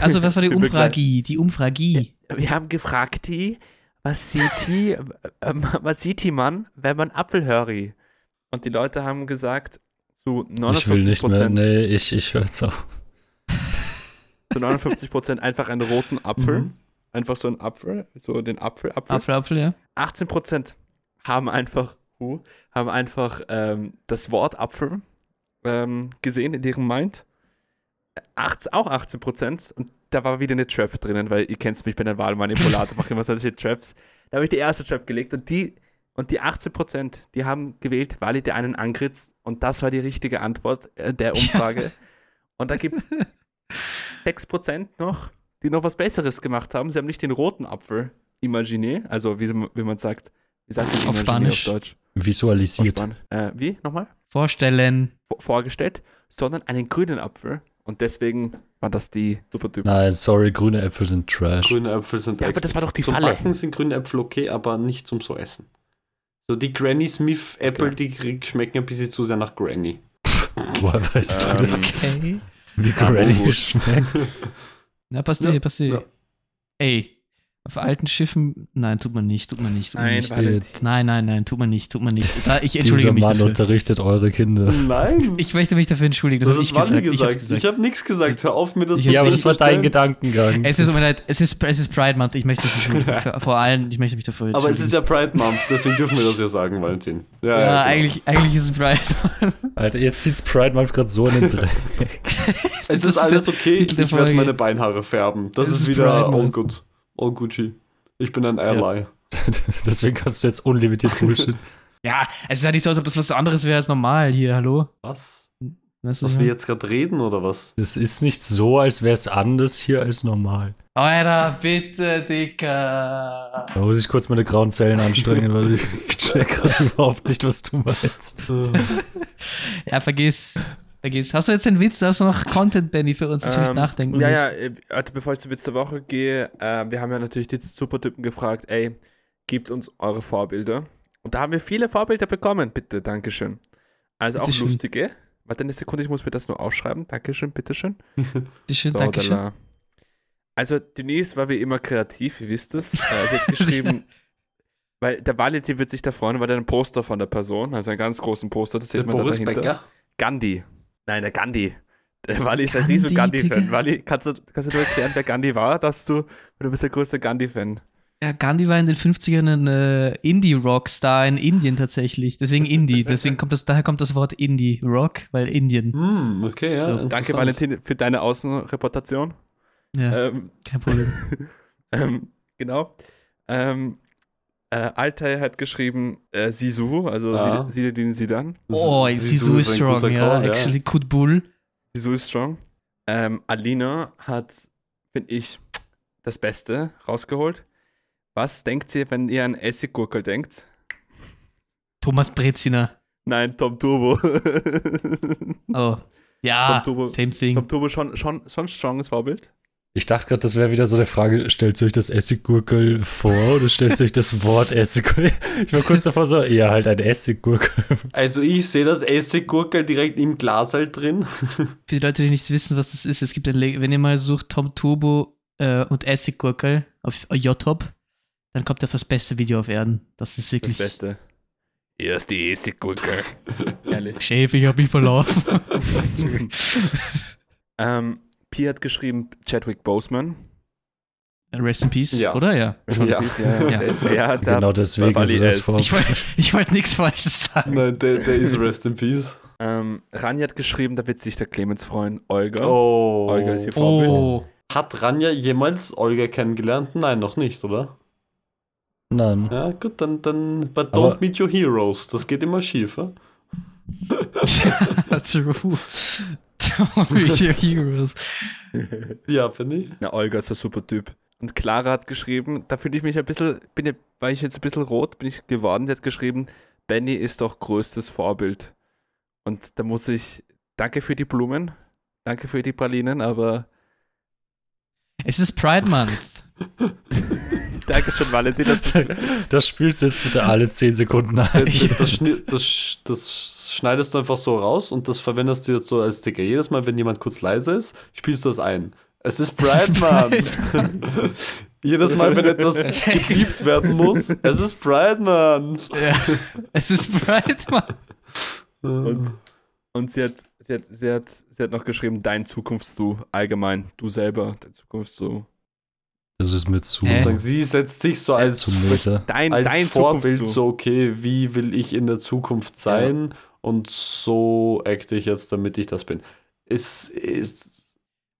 Also, was war die. Umfrage? Die Umfrage. Wir haben gefragt, die, was sieht die, <laughs> ähm, was sieht die Mann, wenn man Apfelhöri? Und die Leute haben gesagt, zu Ich 59 will nicht mehr. Prozent, Nee, ich, ich höre jetzt auf. zu 59 Prozent einfach einen roten Apfel. Mhm. Einfach so einen Apfel, so den Apfel, Apfel. Apfel, Apfel, ja. 18 Prozent haben einfach, haben einfach ähm, das Wort Apfel ähm, gesehen in ihrem Mind. Acht, auch 18 Prozent. Und da war wieder eine Trap drinnen, weil ihr kennt mich bei den Wahlmanipulator, mache immer solche Traps. Da habe ich die erste Trap gelegt und die, und die 18 Prozent, die haben gewählt, weil ihr einen angritzt. Und das war die richtige Antwort äh, der Umfrage. Und da gibt es 6 Prozent noch, die noch was Besseres gemacht haben. Sie haben nicht den roten Apfel imaginiert, also wie, wie man sagt, wie sagt man Auf Spanisch. auf Deutsch? Auf Visualisiert. Spanisch. Äh, wie? Nochmal? Vorstellen. Vor- Vorgestellt, sondern einen grünen Apfel. Und deswegen war das die Supertyp. Nein, sorry, grüne Äpfel sind Trash. Grüne Äpfel sind Ja, aber das war doch die zum Falle. Backen sind grüne Äpfel okay, aber nicht zum so essen. So die Granny Smith Äpfel, Klar. die schmecken ein bisschen zu sehr nach Granny. <laughs> Woher weißt Ähm, du das? Okay. Wie Ja, Granny schmeckt. Ja, passt Ja, eh, passt eh. ja. Ey, auf alten Schiffen, nein, tut man nicht, tut man nicht, tut man Nein, nicht. Valentin. Nein, nein, nein, tut man nicht, tut man nicht. Da, ich entschuldige Dieser mich Mann dafür. unterrichtet eure Kinder. Nein! <laughs> Ich möchte mich dafür entschuldigen, das, das habe hat ich gesagt. gesagt. Ich, habe nichts gesagt. Hör auf, mir das Ich- Ja, aber das war dein. Gedankengang. es ist, tut mir leid, es ist, es ist Pride Month, ich möchte mich entschuldigen. <laughs> Vor allem, ich möchte mich dafür Aber es entschuldigen. ist ja Pride Month, deswegen dürfen wir das ja sagen, Valentin. Ja, genau. eigentlich, eigentlich ist es Pride Month. Alter, jetzt zieht's Pride Month gerade so in den Dreck. Es ist alles okay, ich werde meine Beinhaare färben. Das ist ist wieder all good. All Gucci. Ich bin ein Ally. <laughs> Deswegen kannst du jetzt unlimitiert Bullshit. <laughs> Ja, es ist ja nicht so, als ob das was anderes wäre als normal hier, hallo? Was? Was so? wir jetzt gerade reden, oder was? Es ist nicht so, als wäre es anders hier als normal. Alter, bitte, Dicker. Da muss ich kurz meine grauen Zellen anstrengen, weil ich, ich <laughs> check gerade überhaupt nicht, was du meinst. Ja, vergiss. Vergiss. Hast du jetzt den Witz? Hast du noch Content, Benny, für uns, dass wir Ähm, nachdenken Ja, müssen? ja, äh, warte, bevor ich zu Witz der Woche gehe, äh, wir haben ja natürlich die Supertypen gefragt, ey, gebt uns eure Vorbilder. Und da haben wir viele Vorbilder bekommen, bitte, Dankeschön. Also auch Bitteschön. lustige. Warte eine Sekunde, ich muss mir das nur aufschreiben. Dankeschön, bitteschön. <laughs> Dankeschön, So, Dankeschön. dala. Also Denise war wie immer kreativ, ihr wisst es. Äh, sie hat <laughs> geschrieben, weil der Valentin wird sich da freuen, weil er ein Poster von der Person, also einen ganz großen Poster, das Der sieht man da Boris dahinter. Becker? Gandhi. Nein, der Gandhi. Der Wally ist ein riesen Gandhi-Fan. Wally, kannst du, kannst du nur erklären, wer Gandhi war, dass du, du bist der größte Gandhi-Fan. Ja, Gandhi war in den 50ern ein äh, Indie-Rockstar in Indien tatsächlich. Deswegen Indie. <laughs> Deswegen kommt das, daher kommt das Wort Indie-Rock, weil Indien. Hm, okay, ja. So, Danke. Valentin, für deine Außenreportation. Ja, Ähm, kein Problem. <laughs> ähm, genau. Ähm, äh, Altai hat geschrieben, äh, Sisu, also Ja. sie, sie, den sie dann. Oh, Sisu ist ein strong, ja. Call, Actually, Kut Bull. Sisu ist strong. Ähm, Alina hat, finde ich, das Beste rausgeholt. Was denkt ihr, wenn ihr an Essiggurkel denkt? Thomas Breziner. Nein, Tom Turbo. Oh. Ja, Tom Turbo, same thing. Tom Turbo schon, schon, schon ein stronges Vorbild. Ich dachte gerade, das wäre wieder so eine Frage, stellt euch das Essiggurkel vor oder stellt euch das Wort Essiggurkel? <laughs> Ich war kurz davor so, ja, halt ein Essiggurkel. Also ich sehe das Essiggurkel direkt im Glas halt drin. <laughs> Für die Leute, die nicht wissen, was das ist, es gibt ein, Le- wenn ihr mal sucht Tom Turbo äh, und Essiggurkel auf YouTube, dann kommt auf das beste Video auf Erden. Das ist Das wirklich. Beste. Hier ist die Essiggurkel. <laughs> Ehrlich. Chef, ich hab mich verlaufen. ähm, Pi hat geschrieben, Chadwick Boseman. Rest in Peace, Ja. oder? Ja. Ja, Ja. ja. Ja. Der, der hat da, genau deswegen Wally das es- vor. Ich wollte wollt nichts Falsches sagen. Nein, der, der ist Rest in Peace. ähm, Rani hat geschrieben, da wird sich der Clemens freuen. Olga. Oh. Olga ist ihr Vorbild. Oh. Hat Ranja jemals Olga kennengelernt? Nein, noch nicht, oder? Nein. Ja, gut, dann, dann but don't Aber- meet your heroes. Das geht immer schief, ja? <laughs> True. <laughs> Your heroes. <laughs> Ja, Penny. Na, Olga ist ein super Typ. Und Clara hat geschrieben, da fühle ich mich ein bisschen, bin, ich- war ich jetzt ein bisschen rot, bin ich geworden. Sie hat geschrieben, Benny ist doch größtes Vorbild. Und da muss ich, danke für die Blumen, danke für die Pralinen, aber Es ist Pride Month. <laughs> <laughs> danke schon, Valentin, dass du Das spielst du jetzt bitte alle 10 Sekunden Das, ein. das, das, das schneidest du einfach so raus und das verwendest du jetzt so als Sticker. Jedes Mal, wenn jemand kurz leise ist, spielst du das ein. Es ist Es ist Pride Month. <laughs> Jedes Mal, wenn etwas <laughs> gebliebt werden muss, es ist Month. Ja. Es ist Month. Und Und sie hat, sie, hat, sie, hat, sie hat noch geschrieben, dein Zukunfts-Du, allgemein, du selber, dein Zukunfts-Du. Das ist mir zu? Sagen, sie setzt sich so als. Dein, als dein Vorbild so, okay, wie will ich in der Zukunft sein und so acte ich jetzt, damit ich das bin. Es ist,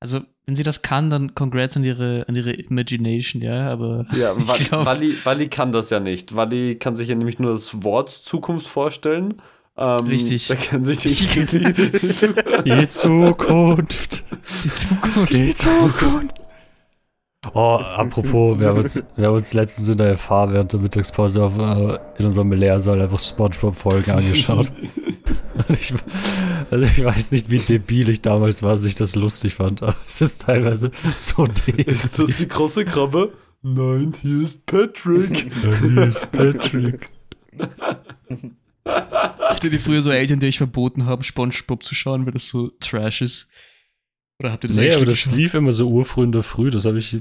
Also, wenn sie das kann, dann congrats an ihre, an ihre Imagination, ja, aber <laughs> ja, <laughs> Ich Wally, glaub- Wally, Wally kann das ja nicht. Wally kann sich ja nämlich nur das Wort Zukunft vorstellen. Ähm, Richtig. Da kann sich die, <laughs> Die Zukunft. die Zukunft. Die Zukunft. Oh, apropos, wir haben uns, wir haben uns letztens in der FH während der Mittagspause auf, äh, in unserem Lehrsaal einfach Spongebob-Folgen <laughs> angeschaut. Und ich, also ich weiß nicht, wie debil ich damals war, dass ich das lustig fand, aber es ist teilweise so dämlich. <laughs> ist das die große Krabbe? Nein, hier ist Patrick. <laughs> Hier ist Patrick. Habt ihr die früher so Eltern, die euch verboten haben, Spongebob zu schauen, weil das so Trash ist? Oder habt ihr das Nee, eigentlich aber das lief immer so urfrüh in der Früh, das habe ich,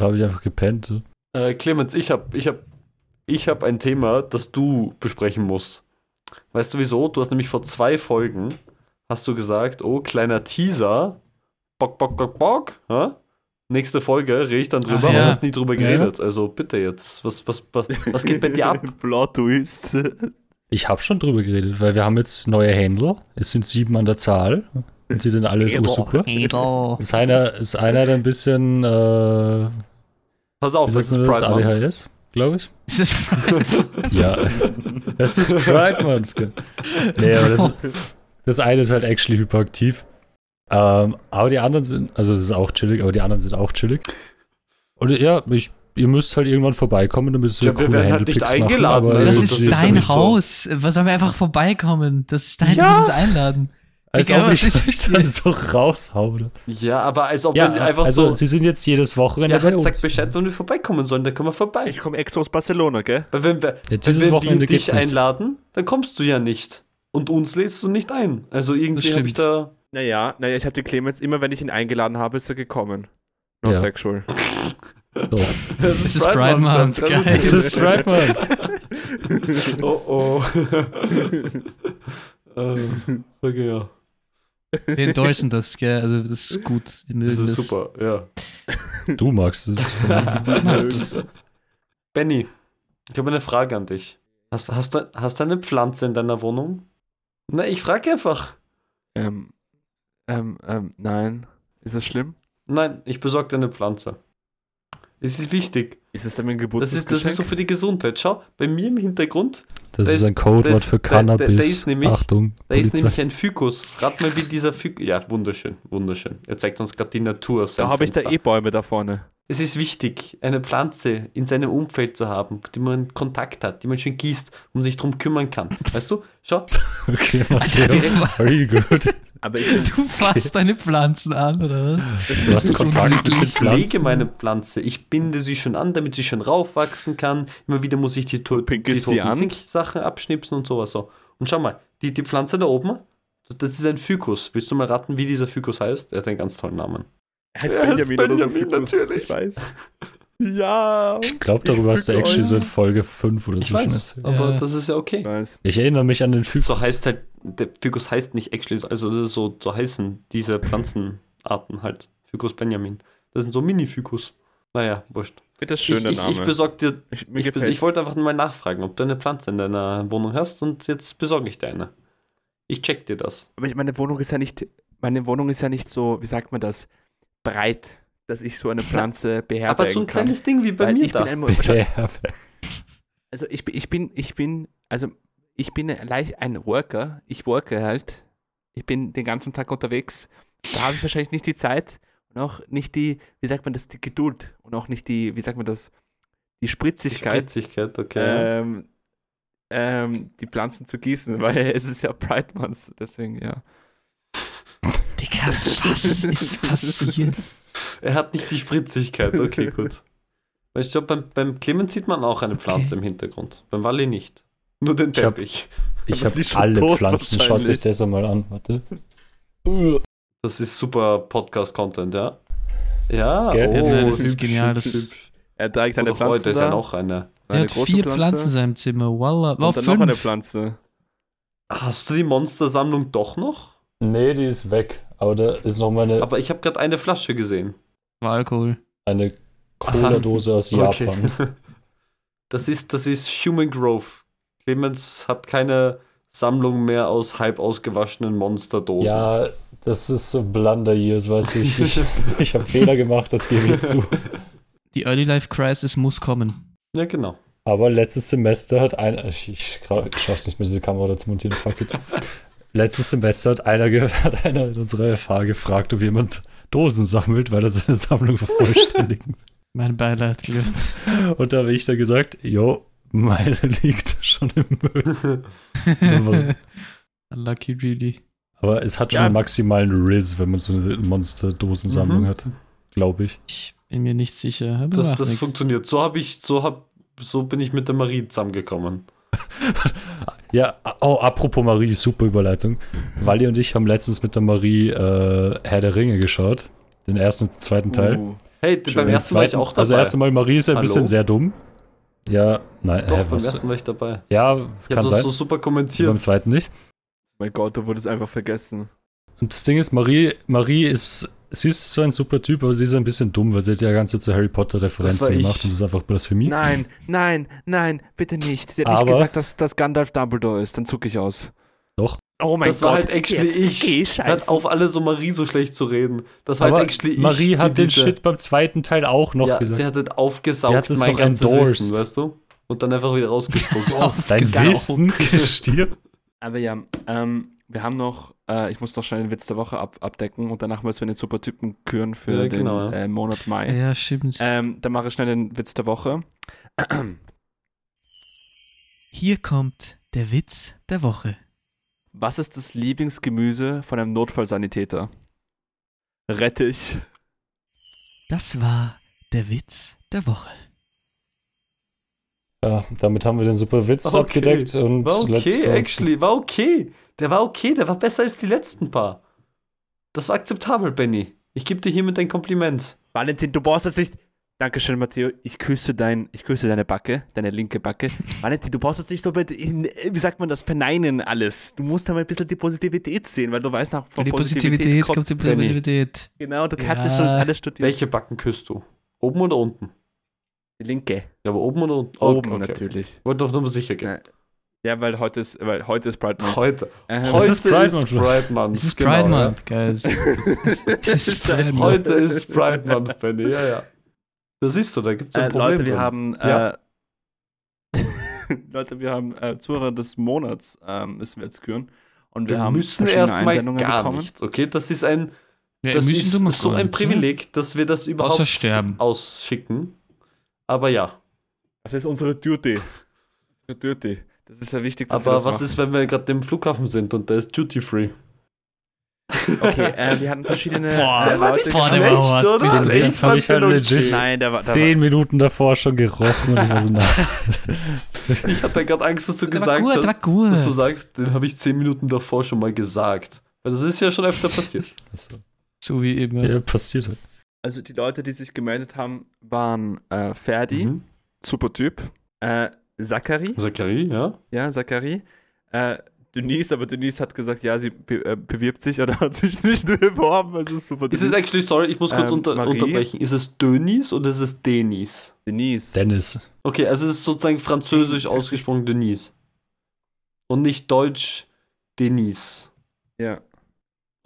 hab ich einfach gepennt. So. Äh, Clemens, ich habe ich hab, ich hab ein Thema, das du besprechen musst. Weißt du wieso? Du hast nämlich vor zwei Folgen hast du gesagt, oh, kleiner Teaser, bock, bock, bock, bock, ja? Nächste Folge rede ich dann drüber, Ach aber ja. du hast nie drüber Ja. geredet. Also bitte jetzt, was, was, was, was geht bei dir ab? <laughs> Plot Twist. Ich habe schon drüber geredet, weil wir haben jetzt neue Händler. Es sind sieben an der Zahl und sie sind alle Händler. super. Edel. Ist einer, ist einer der ein bisschen, äh, Pass auf, das ist das? Pride. ADHS, glaube ich. Ist das Ja. das ist Pride Month. Nee, aber das, das eine ist halt actually hyperaktiv. Ähm, aber die anderen sind, also es ist auch chillig, aber die anderen sind auch chillig. Und ja, ich, ihr müsst halt irgendwann vorbeikommen, damit ihr Ja, wir coole werden halt nicht machen, eingeladen, aber also Das ist das ist ja dein so. Haus. Was sollen wir einfach vorbeikommen? Das ist dein, Ja. uns einladen. Als Digga, ob ich mit dann so raushaue. Ja, aber als ob Ja, wir einfach also so. sie sind jetzt jedes Wochenende Ja, bei uns. sagt Bescheid, wenn wir vorbeikommen sollen, dann können wir vorbei. Ich komme extra aus Barcelona, gell? Weil wenn wir, Ja, wenn dieses wir Wochenende dich einladen, dann kommst du ja nicht. Und uns lädst du nicht ein. Also irgendwie Das habe ich stimmt. da. Naja, naja, ich habe den Clemens, immer wenn ich ihn eingeladen habe, ist er gekommen. No Ja. sexual. <laughs> Es ist Pride Month, das ist Pride Month. <laughs> Oh oh. <laughs> ähm, okay, ja. Wir endorsen das, gell? Also, das ist gut. Wir Das ist super, ja. <laughs> Du magst es. <laughs> Benny, ich habe eine Frage an dich. Hast, hast, du, hast du eine Pflanze in deiner Wohnung? Na, ich frage einfach. ähm, ähm, ähm, nein. Ist das schlimm? Nein, ich besorge dir eine Pflanze. Es ist wichtig. Ist es denn mein Das Geburtstagsgeschenk? ist, das ist so für die Gesundheit. Schau, bei mir im Hintergrund, Das Da ist ist- ein Codewort das- für da- da- da Cannabis. ist nämlich- Achtung, da ist Polizei. nämlich ein Fikus. Rat mal, wie dieser Fikus. Ja, wunderschön, wunderschön. Er zeigt uns gerade die Natur. aus da habe ich da eh Bäume da vorne. Es ist wichtig, eine Pflanze in seinem Umfeld zu haben, die man Kontakt hat, die man schön gießt und sich darum kümmern kann. Weißt du? Schau, <laughs> Okay, Matteo, very good. Aber ich Du fasst deine Pflanzen an, oder was? Du hast Kontakt mit den ich pflege Pflanzen. meine Pflanze. Ich binde sie schon an, damit sie schön raufwachsen kann. Immer wieder muss ich die, to die an? Sachen abschnipsen und sowas so. Und schau mal, die, die Pflanze da oben, das ist ein Fikus. Willst du mal raten, wie dieser Fikus heißt? Er hat einen ganz tollen Namen. Heißt Er heißt Benjamin, oder so Benjamin, Fikus. natürlich. Ich weiß. Ja. Ich glaube, darüber hast du actually so in. Folge 5 oder so schon weiß, erzählt. aber Ja. das ist ja okay. Ich weiß. Ich erinnere mich an den Fikus. So heißt halt, der Fikus heißt nicht actually, so- also das ist so, so heißen diese Pflanzenarten halt. Ficus Benjamin. Das sind so Mini-Ficus. Naja, wurscht. Bitte Ich, schöner ich, Name. ich besorg dir, Ich- ich, ich wollte einfach nur mal nachfragen, ob du eine Pflanze in deiner Wohnung hast und jetzt besorge ich dir eine. Ich check dir das. Aber ich, meine Wohnung ist ja nicht, meine Wohnung ist ja nicht so, wie sagt man das, breit, dass ich so eine Pflanze beherbergen Aber so ein kann. kleines Ding wie bei mir ich da. bin ein, also ich bin, ich bin, ich bin, also ich bin leicht ein Worker. Ich worke halt. Ich bin den ganzen Tag unterwegs. Da habe ich wahrscheinlich nicht die Zeit und auch nicht die, wie sagt man das, die Geduld und auch nicht die, wie sagt man das, die Spritzigkeit, Spritzigkeit, okay. ähm, ähm, die Pflanzen zu gießen, <laughs> weil es ist ja Pride Month, deswegen ja. Digga, was ist passiert? Er hat nicht die Spritzigkeit, okay, gut. Weißt du, beim, beim Clemens sieht man auch eine Pflanze Okay. im Hintergrund. Beim Wally nicht. Nur den Ich hab- Teppich. ich habe schon alle tot Pflanzen. Schaut sich das einmal an. Warte. Das ist super Podcast-Content, ja? Ja, Gell? oh, Ja, das ist hübsch, genial, hübsch, das- hübsch. Er trägt eine Pflanze ist ja noch eine. Er eine hat große vier Pflanze Pflanzen in seinem Zimmer. Wallah. War und dann noch eine fünf. Pflanze. Hast du die Monstersammlung doch noch? Nee, die ist weg. Aber da ist noch mal eine, Aber ich habe gerade eine Flasche gesehen. War Alkohol. eine Cola-Dose aus <laughs> Japan. Okay. <laughs> Das ist, das ist Human Growth. Clemens hat keine Sammlung mehr aus halb ausgewaschenen Monsterdosen. Ja, das ist so Blunder Years, weißt du. Ich, ich, <laughs> ich habe Fehler gemacht, das gebe ich zu. Die Early Life Crisis muss kommen. ja genau. Aber letztes Semester hat einer, ich, ich schaff's nicht mehr, diese Kamera zu montieren, fuck it. Letztes Semester hat einer, <laughs> hat einer in unserer FH gefragt, ob jemand Dosen sammelt, weil er seine Sammlung vervollständigen <laughs> Mein Beileid, Glück. will. Und da habe ich dann gesagt, jo, meine <laughs> liegt schon im Müll. Aber- Unlucky really. Aber es hat schon Ja. einen maximalen Riz, wenn man so eine Monster-Dosensammlung Mhm. hat, glaube ich. Ich bin mir nicht sicher. Aber Das, das funktioniert. So habe ich, so hab, so bin ich mit der Marie zusammengekommen. Ja, oh, apropos Marie, super Überleitung. Wally und ich haben letztens mit der Marie äh, Herr der Ringe geschaut. Den ersten und zweiten Teil. Uh, Hey, Schön, beim ersten war ich auch dabei. Also erst einmal, Marie ist ein Hallo? bisschen sehr dumm. Ja, nein, Doch, hä, beim was? ersten war ich dabei. Ja, Ich kann sein. so super beim kommentiert. zweiten nicht. mein Gott, du wurdest einfach vergessen. Und das Ding ist, Marie, Marie ist, sie ist so ein super Typ, aber sie ist ein bisschen dumm, weil sie hat ja ganze so Harry Potter Das war Referenzen gemacht und das ist einfach Blasphemie. Nein, nein, nein, bitte nicht. Sie hat Aber- nicht gesagt, dass, dass Gandalf Dumbledore ist. Dann zucke ich aus. Doch. Oh mein das war Gott. halt actually jetzt ich. Geh, Hört auf, alle so Marie so schlecht zu reden. Das war Aber halt actually ich. Marie hat den diese- Shit beim zweiten Teil auch noch Ja, gesagt. sie hat halt aufgesaugt, Die hat es mein doch ganzes endorsed. Wissen, weißt du? Und dann einfach wieder rausgespuckt. <laughs> Dein Genau. Wissen <laughs> stirbt. Aber ja, ähm, wir haben noch, äh, ich muss noch schnell den Witz der Woche ab, abdecken und danach müssen wir den Supertypen küren für Ja, den genau, ja. äh, Monat Mai. Ja, stimmt. Ähm, dann mache ich schnell den Witz der Woche. Hier kommt der Witz der Woche. Was ist das Lieblingsgemüse von einem Notfallsanitäter? Rettich. Das war der Witz der Woche. Ja, damit haben wir den super Witz Okay. abgedeckt und War let's okay, go. actually, war okay. Der war okay, der war besser als die letzten paar. Das war akzeptabel, Benny. Ich gebe dir hiermit ein Kompliment. Valentin, du brauchst jetzt nicht. Dankeschön, Matteo. Ich küsse, dein, ich küsse deine Backe, deine linke Backe. <laughs> Valentin, du brauchst jetzt nicht so mit, in, wie sagt man das, verneinen alles. Du musst da mal ein bisschen die Positivität sehen, weil du weißt nach Für die Positivität kommt die Benny. Positivität. Genau, du kannst Ja. schon alles studieren. Welche Backen küsst du? Oben oder unten? Die linke. Ja, aber oben oder unten? Oben Okay, okay. natürlich. Wollte auf Nummer sicher gehen. Ja. Ja, weil heute ist, weil heute ist Pride Month. Heute. Ähm, Heute ist ist Pride. Month. Pride Month. Es ist genau, Pride ja. Month, guys. <laughs> Es ist Pride Month. Heute ist Pride Month, Benny. Ja, ja. Da siehst du, da gibt es ein Äh, Problem. Leute, wir drin. haben Ja. äh, <laughs> Leute, wir haben äh, Zuhörer des Monats ähm, müssen wir jetzt küren. Und wir, wir haben müssen erstmal gar bekommen. nichts, okay? Das ist ein, Ja, das ist so ein nicht, Privileg, dass wir das überhaupt Außer sterben. ausschicken. Aber ja. Das ist unsere Duty. Unsere Duty. Das ist ja wichtig, dass wir Aber das was machen. ist, wenn wir gerade im Flughafen sind und da ist Duty Free? Okay, äh, wir hatten verschiedene <laughs> Boah, äh, Leute. boah, der schlecht, war hart. oder? Den Ich Witz habe ich halt legit okay. Nein, der war, der zehn Minuten davor schon gerochen und ich war so, nein. <laughs> Ich hatte gerade Angst, dass du Der war gesagt gut, der war hast, dass du sagst, den habe ich zehn Minuten davor schon mal gesagt. Weil das ist ja schon öfter passiert. <laughs> Also, So wie immer. ja, passiert halt. Also die Leute, die sich gemeldet haben, waren äh, Ferdi, Mhm. super Typ, äh, Zachary, Zachary, ja? ja, Zachary, äh, Denise, aber Denise hat gesagt, ja, sie be äh, bewirbt sich oder <laughs> hat sich nicht beworben, also super Ist es Denise. actually, sorry, ich muss kurz Ähm, unter, Marie? unterbrechen. Ist es Dönis oder ist es Denis? Denise. Dennis. Okay, also es ist sozusagen französisch ausgesprochen Denise. Und nicht deutsch Denise. ja.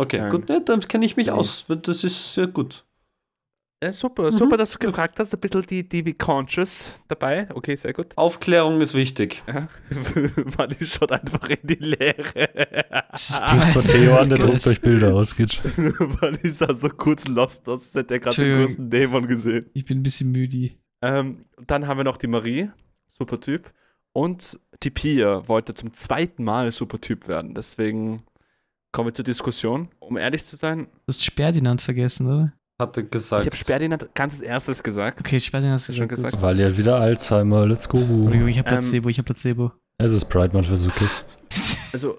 Okay, Ähm, gut, ne, dann kenne ich mich Denise. aus. Das ist sehr gut. Ja. Super, super, dass du gefragt hast, ein bisschen die, die Conscious dabei. Okay, sehr gut. Aufklärung ist wichtig. Ja. <laughs> Man schaut einfach in die Leere. Das ist Theo an, der druckt euch Bilder aus, geht schon. <laughs> Weil ich sah so kurz lost aus, als hätte er gerade den größten Dämon gesehen. Ich bin ein bisschen müde. Ähm, dann haben wir noch die Marie, super Typ. Und die Pia wollte zum zweiten Mal super Typ werden. Deswegen kommen wir zur Diskussion. Um ehrlich zu sein, Du hast Sperdinand vergessen, oder? Hatte gesagt. ich habe Sperdinand ganz als erstes gesagt. Okay, Sperdinand hast du Schon gesagt. gesagt. Weil ihr hat wieder Alzheimer, let's go. Ich habe Ähm, Placebo, ich habe Placebo. Es ist Pride Month, ist okay. <laughs> Also,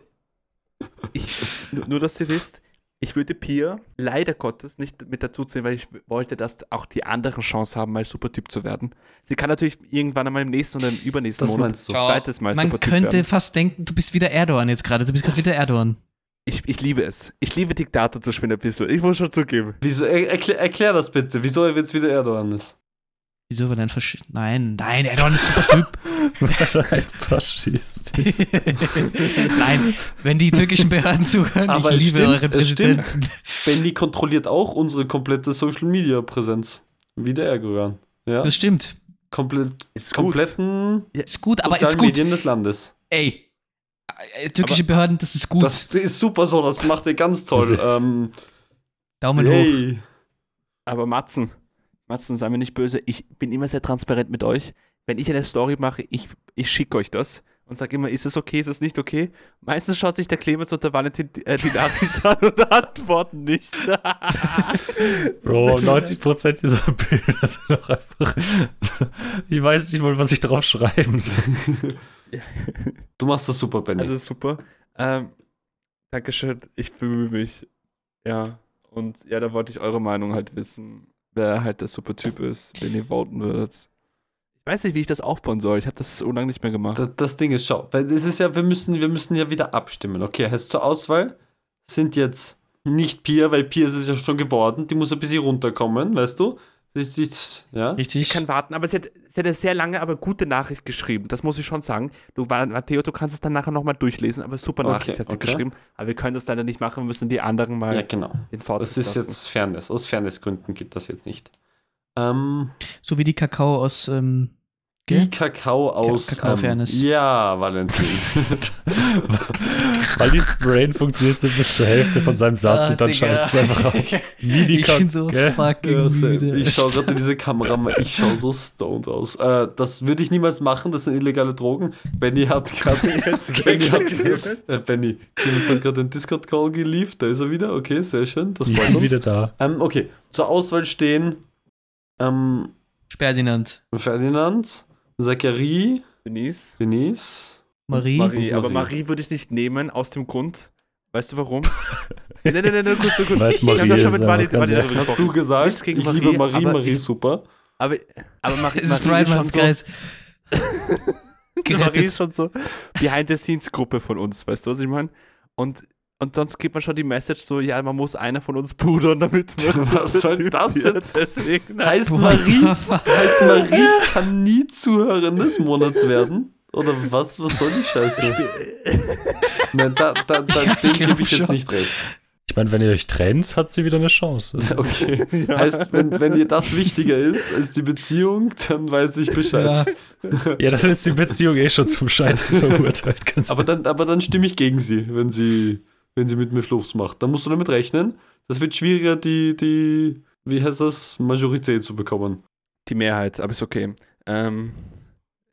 ich, nur, dass ihr wisst, Ich würde Pia leider Gottes nicht mit dazu ziehen, weil ich wollte, dass auch die anderen Chance haben, mal Supertyp zu werden. Sie kann natürlich irgendwann einmal im nächsten oder im übernächsten Das Monat zweites Mal Man Supertyp könnte werden. fast denken, du bist wieder Erdogan jetzt gerade. Du bist gerade wieder Erdogan. Ich, ich liebe es. Ich liebe Diktator zu spielen ein bisschen. Ich muss schon zugeben. Wieso, er, erklär, erklär das bitte, wieso er jetzt wieder Erdogan ist. Wieso war dein Fasch... Nein, nein, Erdogan ist super Typ. <laughs> Ein Faschist. <laughs> nein, wenn die türkischen Behörden zuhören, Aber ich es liebe stimmt, stimmt. Präsidenten. Benny kontrolliert auch unsere komplette Social Media Präsenz. Wie der Erdogan. Ja, Das stimmt. komplett, Ist gut. kompletten Ist gut, aber ist gut. Medien des Landes. Ey, äh, türkische Behörden, das ist gut. Das ist super so, das macht er ganz toll. <laughs> Ähm, Daumen hoch. yay. Aber Matzen, Matzen, sei mir nicht böse. Ich bin immer sehr transparent mit euch. Wenn ich eine Story mache, ich, ich schicke euch das und sage immer, ist es okay, ist es nicht okay? Meistens schaut sich der Clemens und der Valentin äh, die Nachricht <laughs> an und antworten nicht. <laughs> Bro, 90% dieser Bilder sind doch einfach. Ich weiß nicht mal, was ich drauf schreiben soll. <laughs> Du machst das super, Benny. Also super. Ähm, Dankeschön, ich bemühe mich. Ja, und ja, da wollte ich eure Meinung halt wissen, wer halt der super Typ ist, wenn ihr voten würdet. Ich weiß nicht, wie ich das aufbauen soll. Ich habe das so lange nicht mehr gemacht. das, das Ding ist, schau, weil es ist ja, wir müssen, wir müssen ja wieder abstimmen. Okay, heißt zur Auswahl sind jetzt nicht Pia, weil Pia ist es ja schon geworden, die muss ein bisschen runterkommen, weißt du? Das ist, ja. Richtig. Ich kann warten, aber sie hat, sie hat eine sehr lange, aber gute Nachricht geschrieben. Das muss ich schon sagen. Du, Matteo, du kannst es dann nachher nochmal durchlesen, aber super Okay, Nachricht hat sie okay. geschrieben. Aber wir können das leider nicht machen, wir müssen die anderen mal Ja, genau. den Vortrag Das ist lassen. jetzt Fairness. Aus Fairnessgründen geht das jetzt nicht. Ähm, So wie die Kakao aus. Ähm, die? Kakao aus. Kakao-Fairness. Ähm, ja, Valentin. <laughs> Weil die Brain funktioniert so bis zur Hälfte von seinem Satz und dann schaltet es einfach auf. Wie die ich bin so fucking müde. ich schaue gerade in diese Kamera, ich schaue so stoned aus. Äh, das würde ich niemals machen, das sind illegale Drogen. Benny hat gerade. <laughs> <laughs> Benny hat äh, Benny, Clemens hat gerade einen Discord-Call geliefert, da ist er wieder. Okay, sehr schön. Das freut uns. wieder da. Ähm, okay, zur Auswahl stehen ähm, Ferdinand. Ferdinand, Zachary, Denise. Denise. Marie. Marie, aber Marie. Marie würde ich nicht nehmen, aus dem Grund. Weißt du warum? <laughs> nein, nein, nein, nein, kurz, kurz. Weiß Ich Marie da ist schon mit Vali ehrlich. drüber Hast du gesagt? Nichts gegen ich Marie, liebe Marie, aber Marie ich- ist super. Aber, aber Marie, ist Marie, ist schon so. <laughs> Marie ist schon so Behind-the-Scenes-Gruppe von uns, weißt du, was ich meine? Und, und sonst gibt man schon die Message so, ja, man muss einer von uns pudern, damit man Was soll Typ das denn? Deswegen, Heißt Marie, heißt Marie kann nie Zuhörerin des Monats werden? Oder was? Was soll die Scheiße? <laughs> Nein, da, da, da, <laughs> dem glaub gebe ich jetzt schon. nicht recht. Ich meine, wenn ihr euch trennt, hat sie wieder eine Chance. <laughs> Okay. Heißt, wenn, wenn dir das wichtiger ist als die Beziehung, dann weiß ich Ja. Bescheid. Ja, dann ist die Beziehung eh schon zum Scheitern verurteilt. Ganz Aber dann, aber dann stimme ich gegen sie, wenn sie, wenn sie mit mir Schluss macht. Dann musst du damit rechnen. Das wird schwieriger, die, die, wie heißt das, Majorität zu bekommen. die Mehrheit, aber ist okay. Ähm,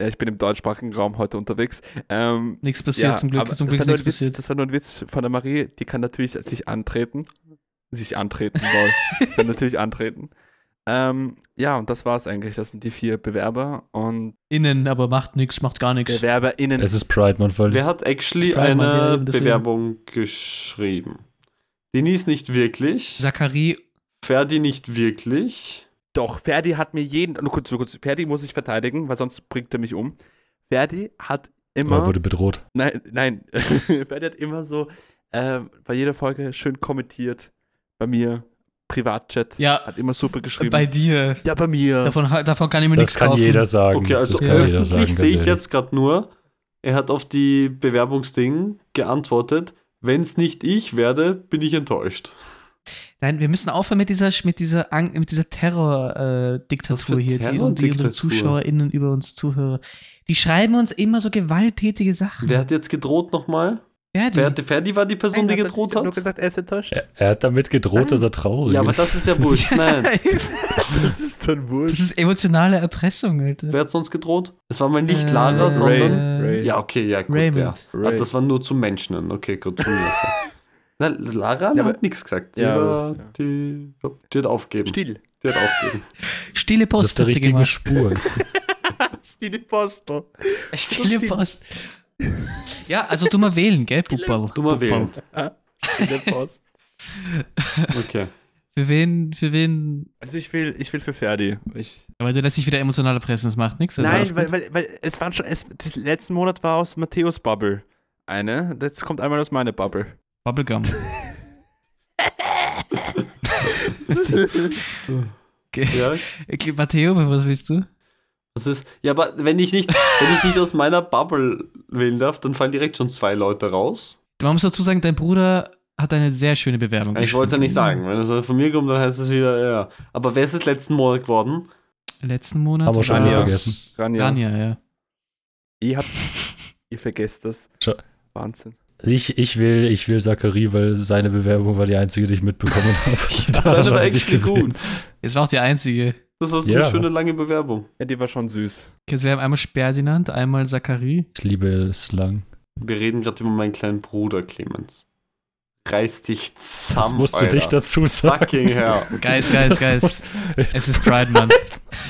ja, ich bin im deutschsprachigen Raum heute unterwegs. Ähm, Nichts passiert zum Glück. Zum das Glück war ist nur nichts ein Witz, passiert. Das war nur ein Witz von der Marie. Die kann natürlich sich antreten. Sich antreten wollen. <laughs> kann natürlich antreten. Ähm, ja, und das war's eigentlich. Das sind die vier Bewerber und Innen, aber macht nichts, macht gar nichts. BewerberInnen. Es ist Pride Month, weil Wer hat actually eine. Bewerbung geschrieben? Denise nicht wirklich. Zachary, Ferdi nicht wirklich. Doch, Ferdi hat mir jeden. Nur kurz, nur kurz. Ferdi muss ich verteidigen, weil sonst bringt er mich um. Ferdi hat immer. er wurde bedroht. Nein, nein. <laughs> Ferdi hat immer so äh, bei jeder Folge schön kommentiert. Bei mir. Privatchat. Ja. Hat immer super geschrieben. bei dir. ja, bei mir. Davon, davon kann ich mir Das nichts kann kaufen. jeder sagen. Okay, also das kann jeder öffentlich sagen, sehe ich jetzt gerade nur, er hat auf die Bewerbungsding geantwortet. Wenn es nicht ich werde, bin ich enttäuscht. Nein, wir müssen aufhören mit dieser, mit dieser, Ang- mit dieser Terror-Diktatur für hier, die, die unsere? ZuschauerInnen über uns Zuhörer. Die schreiben uns immer so gewalttätige Sachen. Wer hat jetzt gedroht nochmal? Ferdi. Wer hat, Ferdi war die Person, Nein, die hat er- gedroht ich hab nur hat? gesagt, er ist enttäuscht. Er, er hat damit gedroht, dass er traurig Ja, aber ist. das ist ja wurscht. <laughs> Nein. Das ist dann wohl. Das ist emotionale Erpressung, Alter. Wer hat sonst gedroht? Es war mal nicht Äh, Lara, sondern. Ray. Ja, okay, ja, gut. Raymond. Ja. Ah, Ray. das war nur zum Menschen. Okay, gut. Na, <laughs> Lara Ja, hat nichts gesagt. Die, Ja, war, ja. die, die hat aufgegeben. Still. Die hat aufgegeben. Stille das ist Post der hat gemacht. Spur. Stille <laughs> Poster. Stille Post. Ja, also du mal wählen, gell, Pupperl. Du mal wählen. Post. <laughs> Okay. Für wen, für wen? Also ich will, ich will für Ferdi. Ich, Aber du lässt dich wieder emotional erpressen, das macht nichts. nein, weil, weil, weil es waren schon, es, das letzten Monat war aus Matthäus Bubble eine. Jetzt kommt einmal aus meiner Bubble. Bubblegum. <laughs> <laughs> okay. Ja, okay. Matteo, was willst du? Das ist. Ja, aber wenn ich nicht, wenn ich nicht aus meiner Bubble wählen darf, dann fallen direkt schon zwei Leute raus. Man muss dazu sagen, dein Bruder hat eine sehr schöne Bewerbung Ich wollte es ja nicht sagen. Wenn es von mir kommt, dann heißt es wieder, ja. Aber wer ist es letzten Monat geworden? Letzten Monat. Haben wir schon Rania. vergessen. Rania. Rania, ja. Ihr habt, ihr vergesst das. Schau. Wahnsinn. Ich, ich will, ich will Zachary, weil seine Bewerbung war die einzige, die ich mitbekommen <laughs> habe. Das <laughs> war aber echt gut. Es war auch die einzige. Das war so Ja. eine schöne lange Bewerbung. Ja, die war schon süß. Okay, also wir haben einmal Ferdinand, einmal Zachary. Ich liebe Slang. Wir reden gerade über meinen kleinen Bruder, Clemens. Reiß dich zusammen. Das musst du Alter. dich dazu sagen. Fucking hell. <laughs> Guys, guys, Das guys. Es ist <laughs> Pride Month.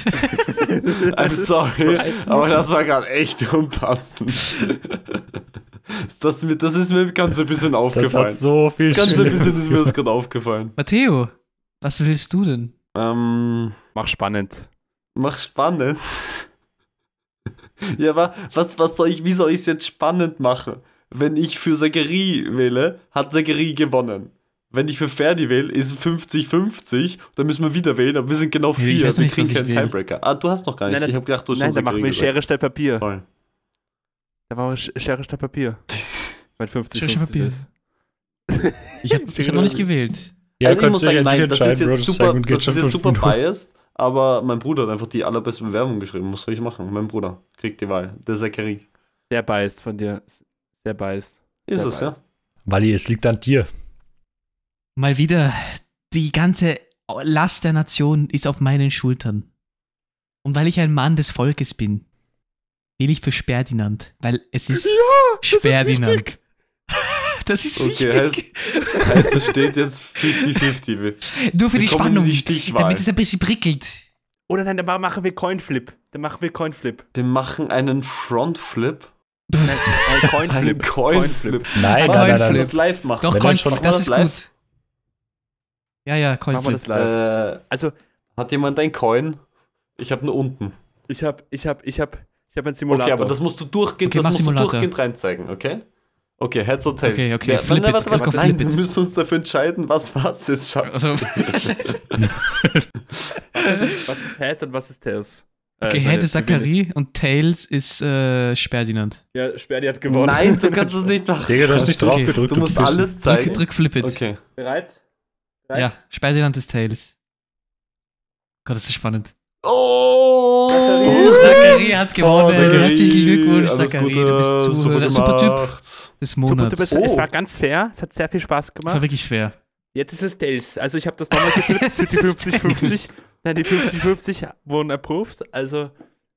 <laughs> I'm sorry, aber das war gerade echt unpassend. Das, mir- das ist mir ganz ein bisschen Das aufgefallen. hat so viel ganz ein bisschen ist mir das gerade aufgefallen. Matteo, was willst du denn? Ähm, Mach spannend. mach spannend. ja, aber was, was soll ich, wie soll ich es jetzt spannend machen? Wenn ich für Zachary wähle, hat Zachary gewonnen. Wenn ich für Ferdi wähle, ist es 50-50. Dann müssen wir wieder wählen, aber wir sind genau Ja, ich vier. weiß wir nicht, kriegen was ich keinen. Tiebreaker. Ah, du hast noch gar nicht. Nein, ich habe gedacht, du hast Nein, schon dann machen wir. Schere, Stein, Papier. Voll. Da machen wir Sch- Schere, Stein, Papier. <laughs> Weil 50, Schere, Stein, 50 Papier. ist. Ich habe hab noch nicht <laughs> gewählt. Ja, also ich muss sagen, ja nein, das ist jetzt super, das ist jetzt super biased, aber mein Bruder hat einfach die allerbeste Bewerbung geschrieben. Was soll ich machen? Mein Bruder kriegt die Wahl. Der Zachary. Sehr biased von dir. Sehr biased. Ist Sehr es, ja? biased. Wally, es liegt an dir. Mal wieder, die ganze Last der Nation ist auf meinen Schultern. Und weil ich ein Mann des Volkes bin, wähle ich für Sperdinand, weil es ist Sperdinand. Das ist Okay, wichtig. Heißt, es steht jetzt 50-50. Nur für Wir die Spannung, die damit es ein bisschen prickelt. Oder nein, dann machen wir Coinflip. Dann machen wir Coinflip. Wir machen einen Frontflip. Nein, ein Ein Coinflip. Coinflip. Nein, Ein nein, nein, das live machen? Doch, Wenn Coin, dann schon- das wir ist das live? gut. Ja, ja, Machen wir Coinflip. das live. Äh, Also, hat jemand ein Coin? Ich habe nur unten. ich hab, ich hab, ich hab, ich hab einen Simulator. Okay, aber das musst du durchgehend, Okay, das musst du durchgehend reinzeigen, okay? Okay, Heads or Tails. Okay, okay, Ja, flip nein, it, warte, drück warte, auf nein, wir müssen uns dafür entscheiden, was was ist, Schatz. Also, was, <laughs> ist, was ist Head und was ist Tails? Äh, okay, meine, Head ist Zachary und Tails ist äh, Sperdinand. Ja, Sperdi hat gewonnen. Nein, so kannst du es nicht machen. Digga, du hast nicht Okay. drauf gedrückt. Du musst alles Drück, zeigen. drück Flip It. Okay. Bereit? Bereit? Ja, Sperdinand ist Tails. Gott, das ist spannend. Oh! Zachary hat gewonnen. Zachary, Herzlichen Glückwunsch, Zachary. Du bist Zuhörer. Super, Typ gemacht. des Super, Monats. bist, Das Es war ganz fair. Es hat sehr viel Spaß gemacht. war wirklich schwer. Jetzt ist es Tails. Also ich habe das nochmal geflippt für <laughs> die 50-50. Nein, die 50-50 wurden approved. Also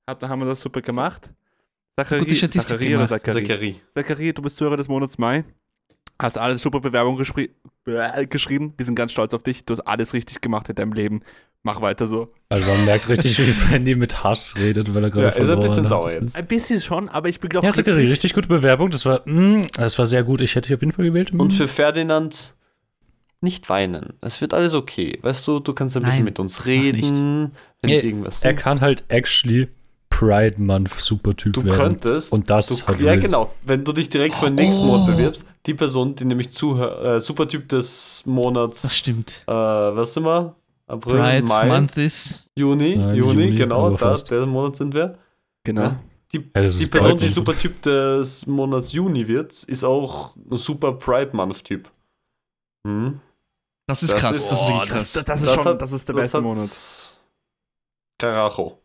hab, da haben wir das super gemacht. Zachary, Gute Statistik Zachary oder. Zachary? Zachary. Zachary, du bist Zuhörer des Monats Mai. Hast alles super Bewerbung äh, geschrieben. Wir sind ganz stolz auf dich. Du hast alles richtig gemacht in deinem Leben. Mach weiter so. Also man merkt richtig, wie <laughs> Brandy mit Hass redet, weil er gerade Ja, ist ein bisschen sauer jetzt. Ein bisschen schon, aber ich bin glaube Ja, Zachary, richtig gute Bewerbung. Das war, mh, das war sehr gut. Ich hätte dich auf jeden Fall gewählt. Und für Ferdinand nicht weinen. Es wird alles okay. Weißt du, du kannst ein bisschen Nein, mit uns reden. Wenn irgendwas er denkst. kann halt actually Pride Month Supertyp Du werden. könntest. Und das du, hat Ja, Riz. genau. Wenn du dich direkt für den nächsten Monat bewirbst, die Person, die nämlich zuhör, äh, Supertyp des Das Monats, stimmt. äh, was sind wir? April, Pride Mai, Month ist. Juni, Nein, Juni, Juni, genau, da, der Monat sind wir. Genau. Ja. Die, Ja, die ist Person, die Month. Supertyp des Monats Juni wird, ist auch ein super Pride Month Typ. Hm? Das ist Das krass. ist- das ist Oh, wirklich das, krass. das, ist Das schon, hat- das ist der Das beste Monat. Karacho.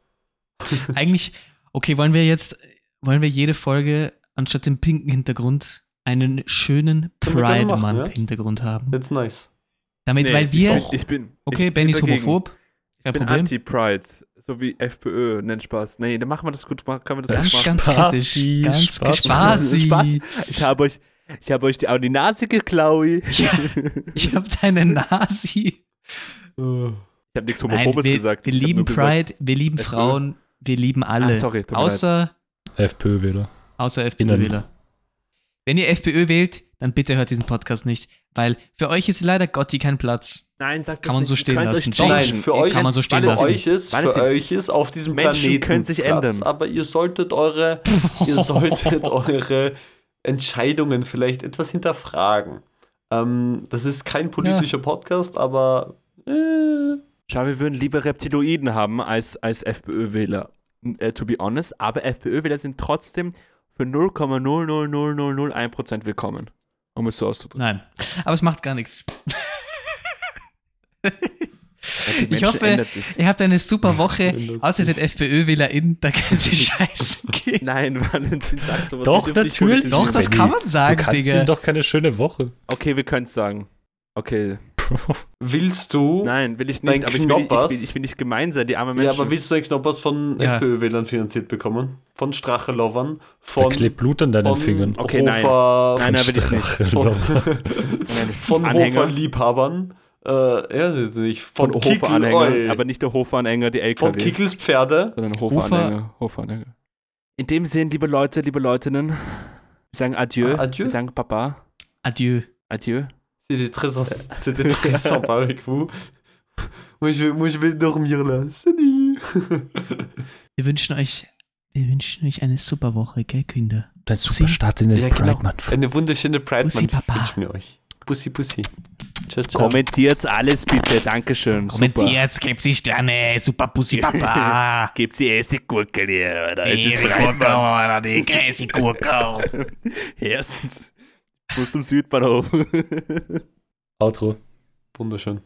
<laughs> Eigentlich, okay, wollen wir jetzt, wollen wir jede Folge anstatt dem pinken Hintergrund einen schönen Pride machen, Month ja. Hintergrund haben? Jetzt nice. Damit, Nee, weil wir. Ich bin, ich bin, okay, ich Ben bin ist homophob. Ich Kein bin Problem. Anti-Pride, so wie FPÖ, nennt Spaß. Nee, dann machen wir das gut, können wir das Ganz, gut machen. ganz kritisch. Ganz Spaß. spaßi. <laughs> Spaß. Ich habe euch, ich habe euch die, an die Nase geklaut. Ja, ich hab deine Nasi. Ich habe nichts Nein, Homophobes wir, gesagt. wir Ich lieben nur gesagt- Pride, wir lieben FPÖ. Frauen, wir lieben alle. Ah, sorry, außer, FPÖ-Wähler. außer. FPÖ-Wähler. Wenn ihr FPÖ wählt, dann bitte hört diesen Podcast nicht, Weil für euch ist leider Gotti kein Platz. Nein, sag das Kann man nicht. so stehen lassen. Doch, Nein, für euch, kann man so stehen für lassen. euch ist, für euch ist auf diesem Menschen Planeten können sich Platz, ändern. aber ihr solltet eure, <laughs> ihr solltet eure Entscheidungen vielleicht etwas hinterfragen. Ähm, das ist kein politischer Podcast, aber äh, Schau, wir würden lieber Reptiloiden haben als, als FPÖ-Wähler. Äh, to be honest, aber FPÖ-Wähler sind trotzdem für 0,00001% willkommen. Um es so auszudrücken. Nein. Aber es macht gar nichts. Ich hoffe, ihr habt eine super Woche. <laughs> Außer ihr seid FPÖ-WählerInnen, da können sie scheißen gehen. Nein, Valentin, sag sowas. Doch, natürlich. Doch, das kann man Du sagen, kannst Digga. doch keine schöne Woche. Okay, wir können es sagen. Okay. <laughs> willst du, Nein, will ich nicht, aber ich will, nicht- ich, will, ich will nicht gemein sein, die armen ja, Menschen. aber willst du den Knoppers von Ja. FPÖ-Wählern finanziert bekommen? Von Strachelovern? Da Von, klebt Blut an deinen von Fingern. Okay, nein. Hofer, Nein, nein, will ich nicht. von, Nein. <laughs> Hofer-Liebhabern. Äh, ja, nicht von von, Hofer-Anhänger, aber nicht der Hofer-Anhänger, die LKW. von Kickels Pferde. sondern Hofer- Hofer-Anhänger. Hofer-Anhänger. In dem Sinn, liebe Leute, liebe Leutinnen, wir sagen Adieu. Ah, adieu. Wir sagen Papa. Adieu. Adieu. C'était très, <laughs> c'était très sympa avec vous. Moi je, moi, je vais dormir là. Salut. <laughs> Wir wünschen euch, wir wünschen euch eine super Woche, gell, Kinder? Dein super Start in den Ja, genau. Pride Month. Eine wunderschöne Pride Pussy, Month Papa. wünschen wir euch. Pussy, Pussy. Ciao, ciao. Kommentiert alles bitte. Dankeschön. Super. Kommentiert, gebt sie Sterne, super Pussy Papa. <laughs> Gebt sie Essiggurkel hier, oder? Es ist Gurke Breitband. oder die Crazy Gurke. Erstens. Bus zum Südbahnhof. <laughs> Outro. Wunderschön.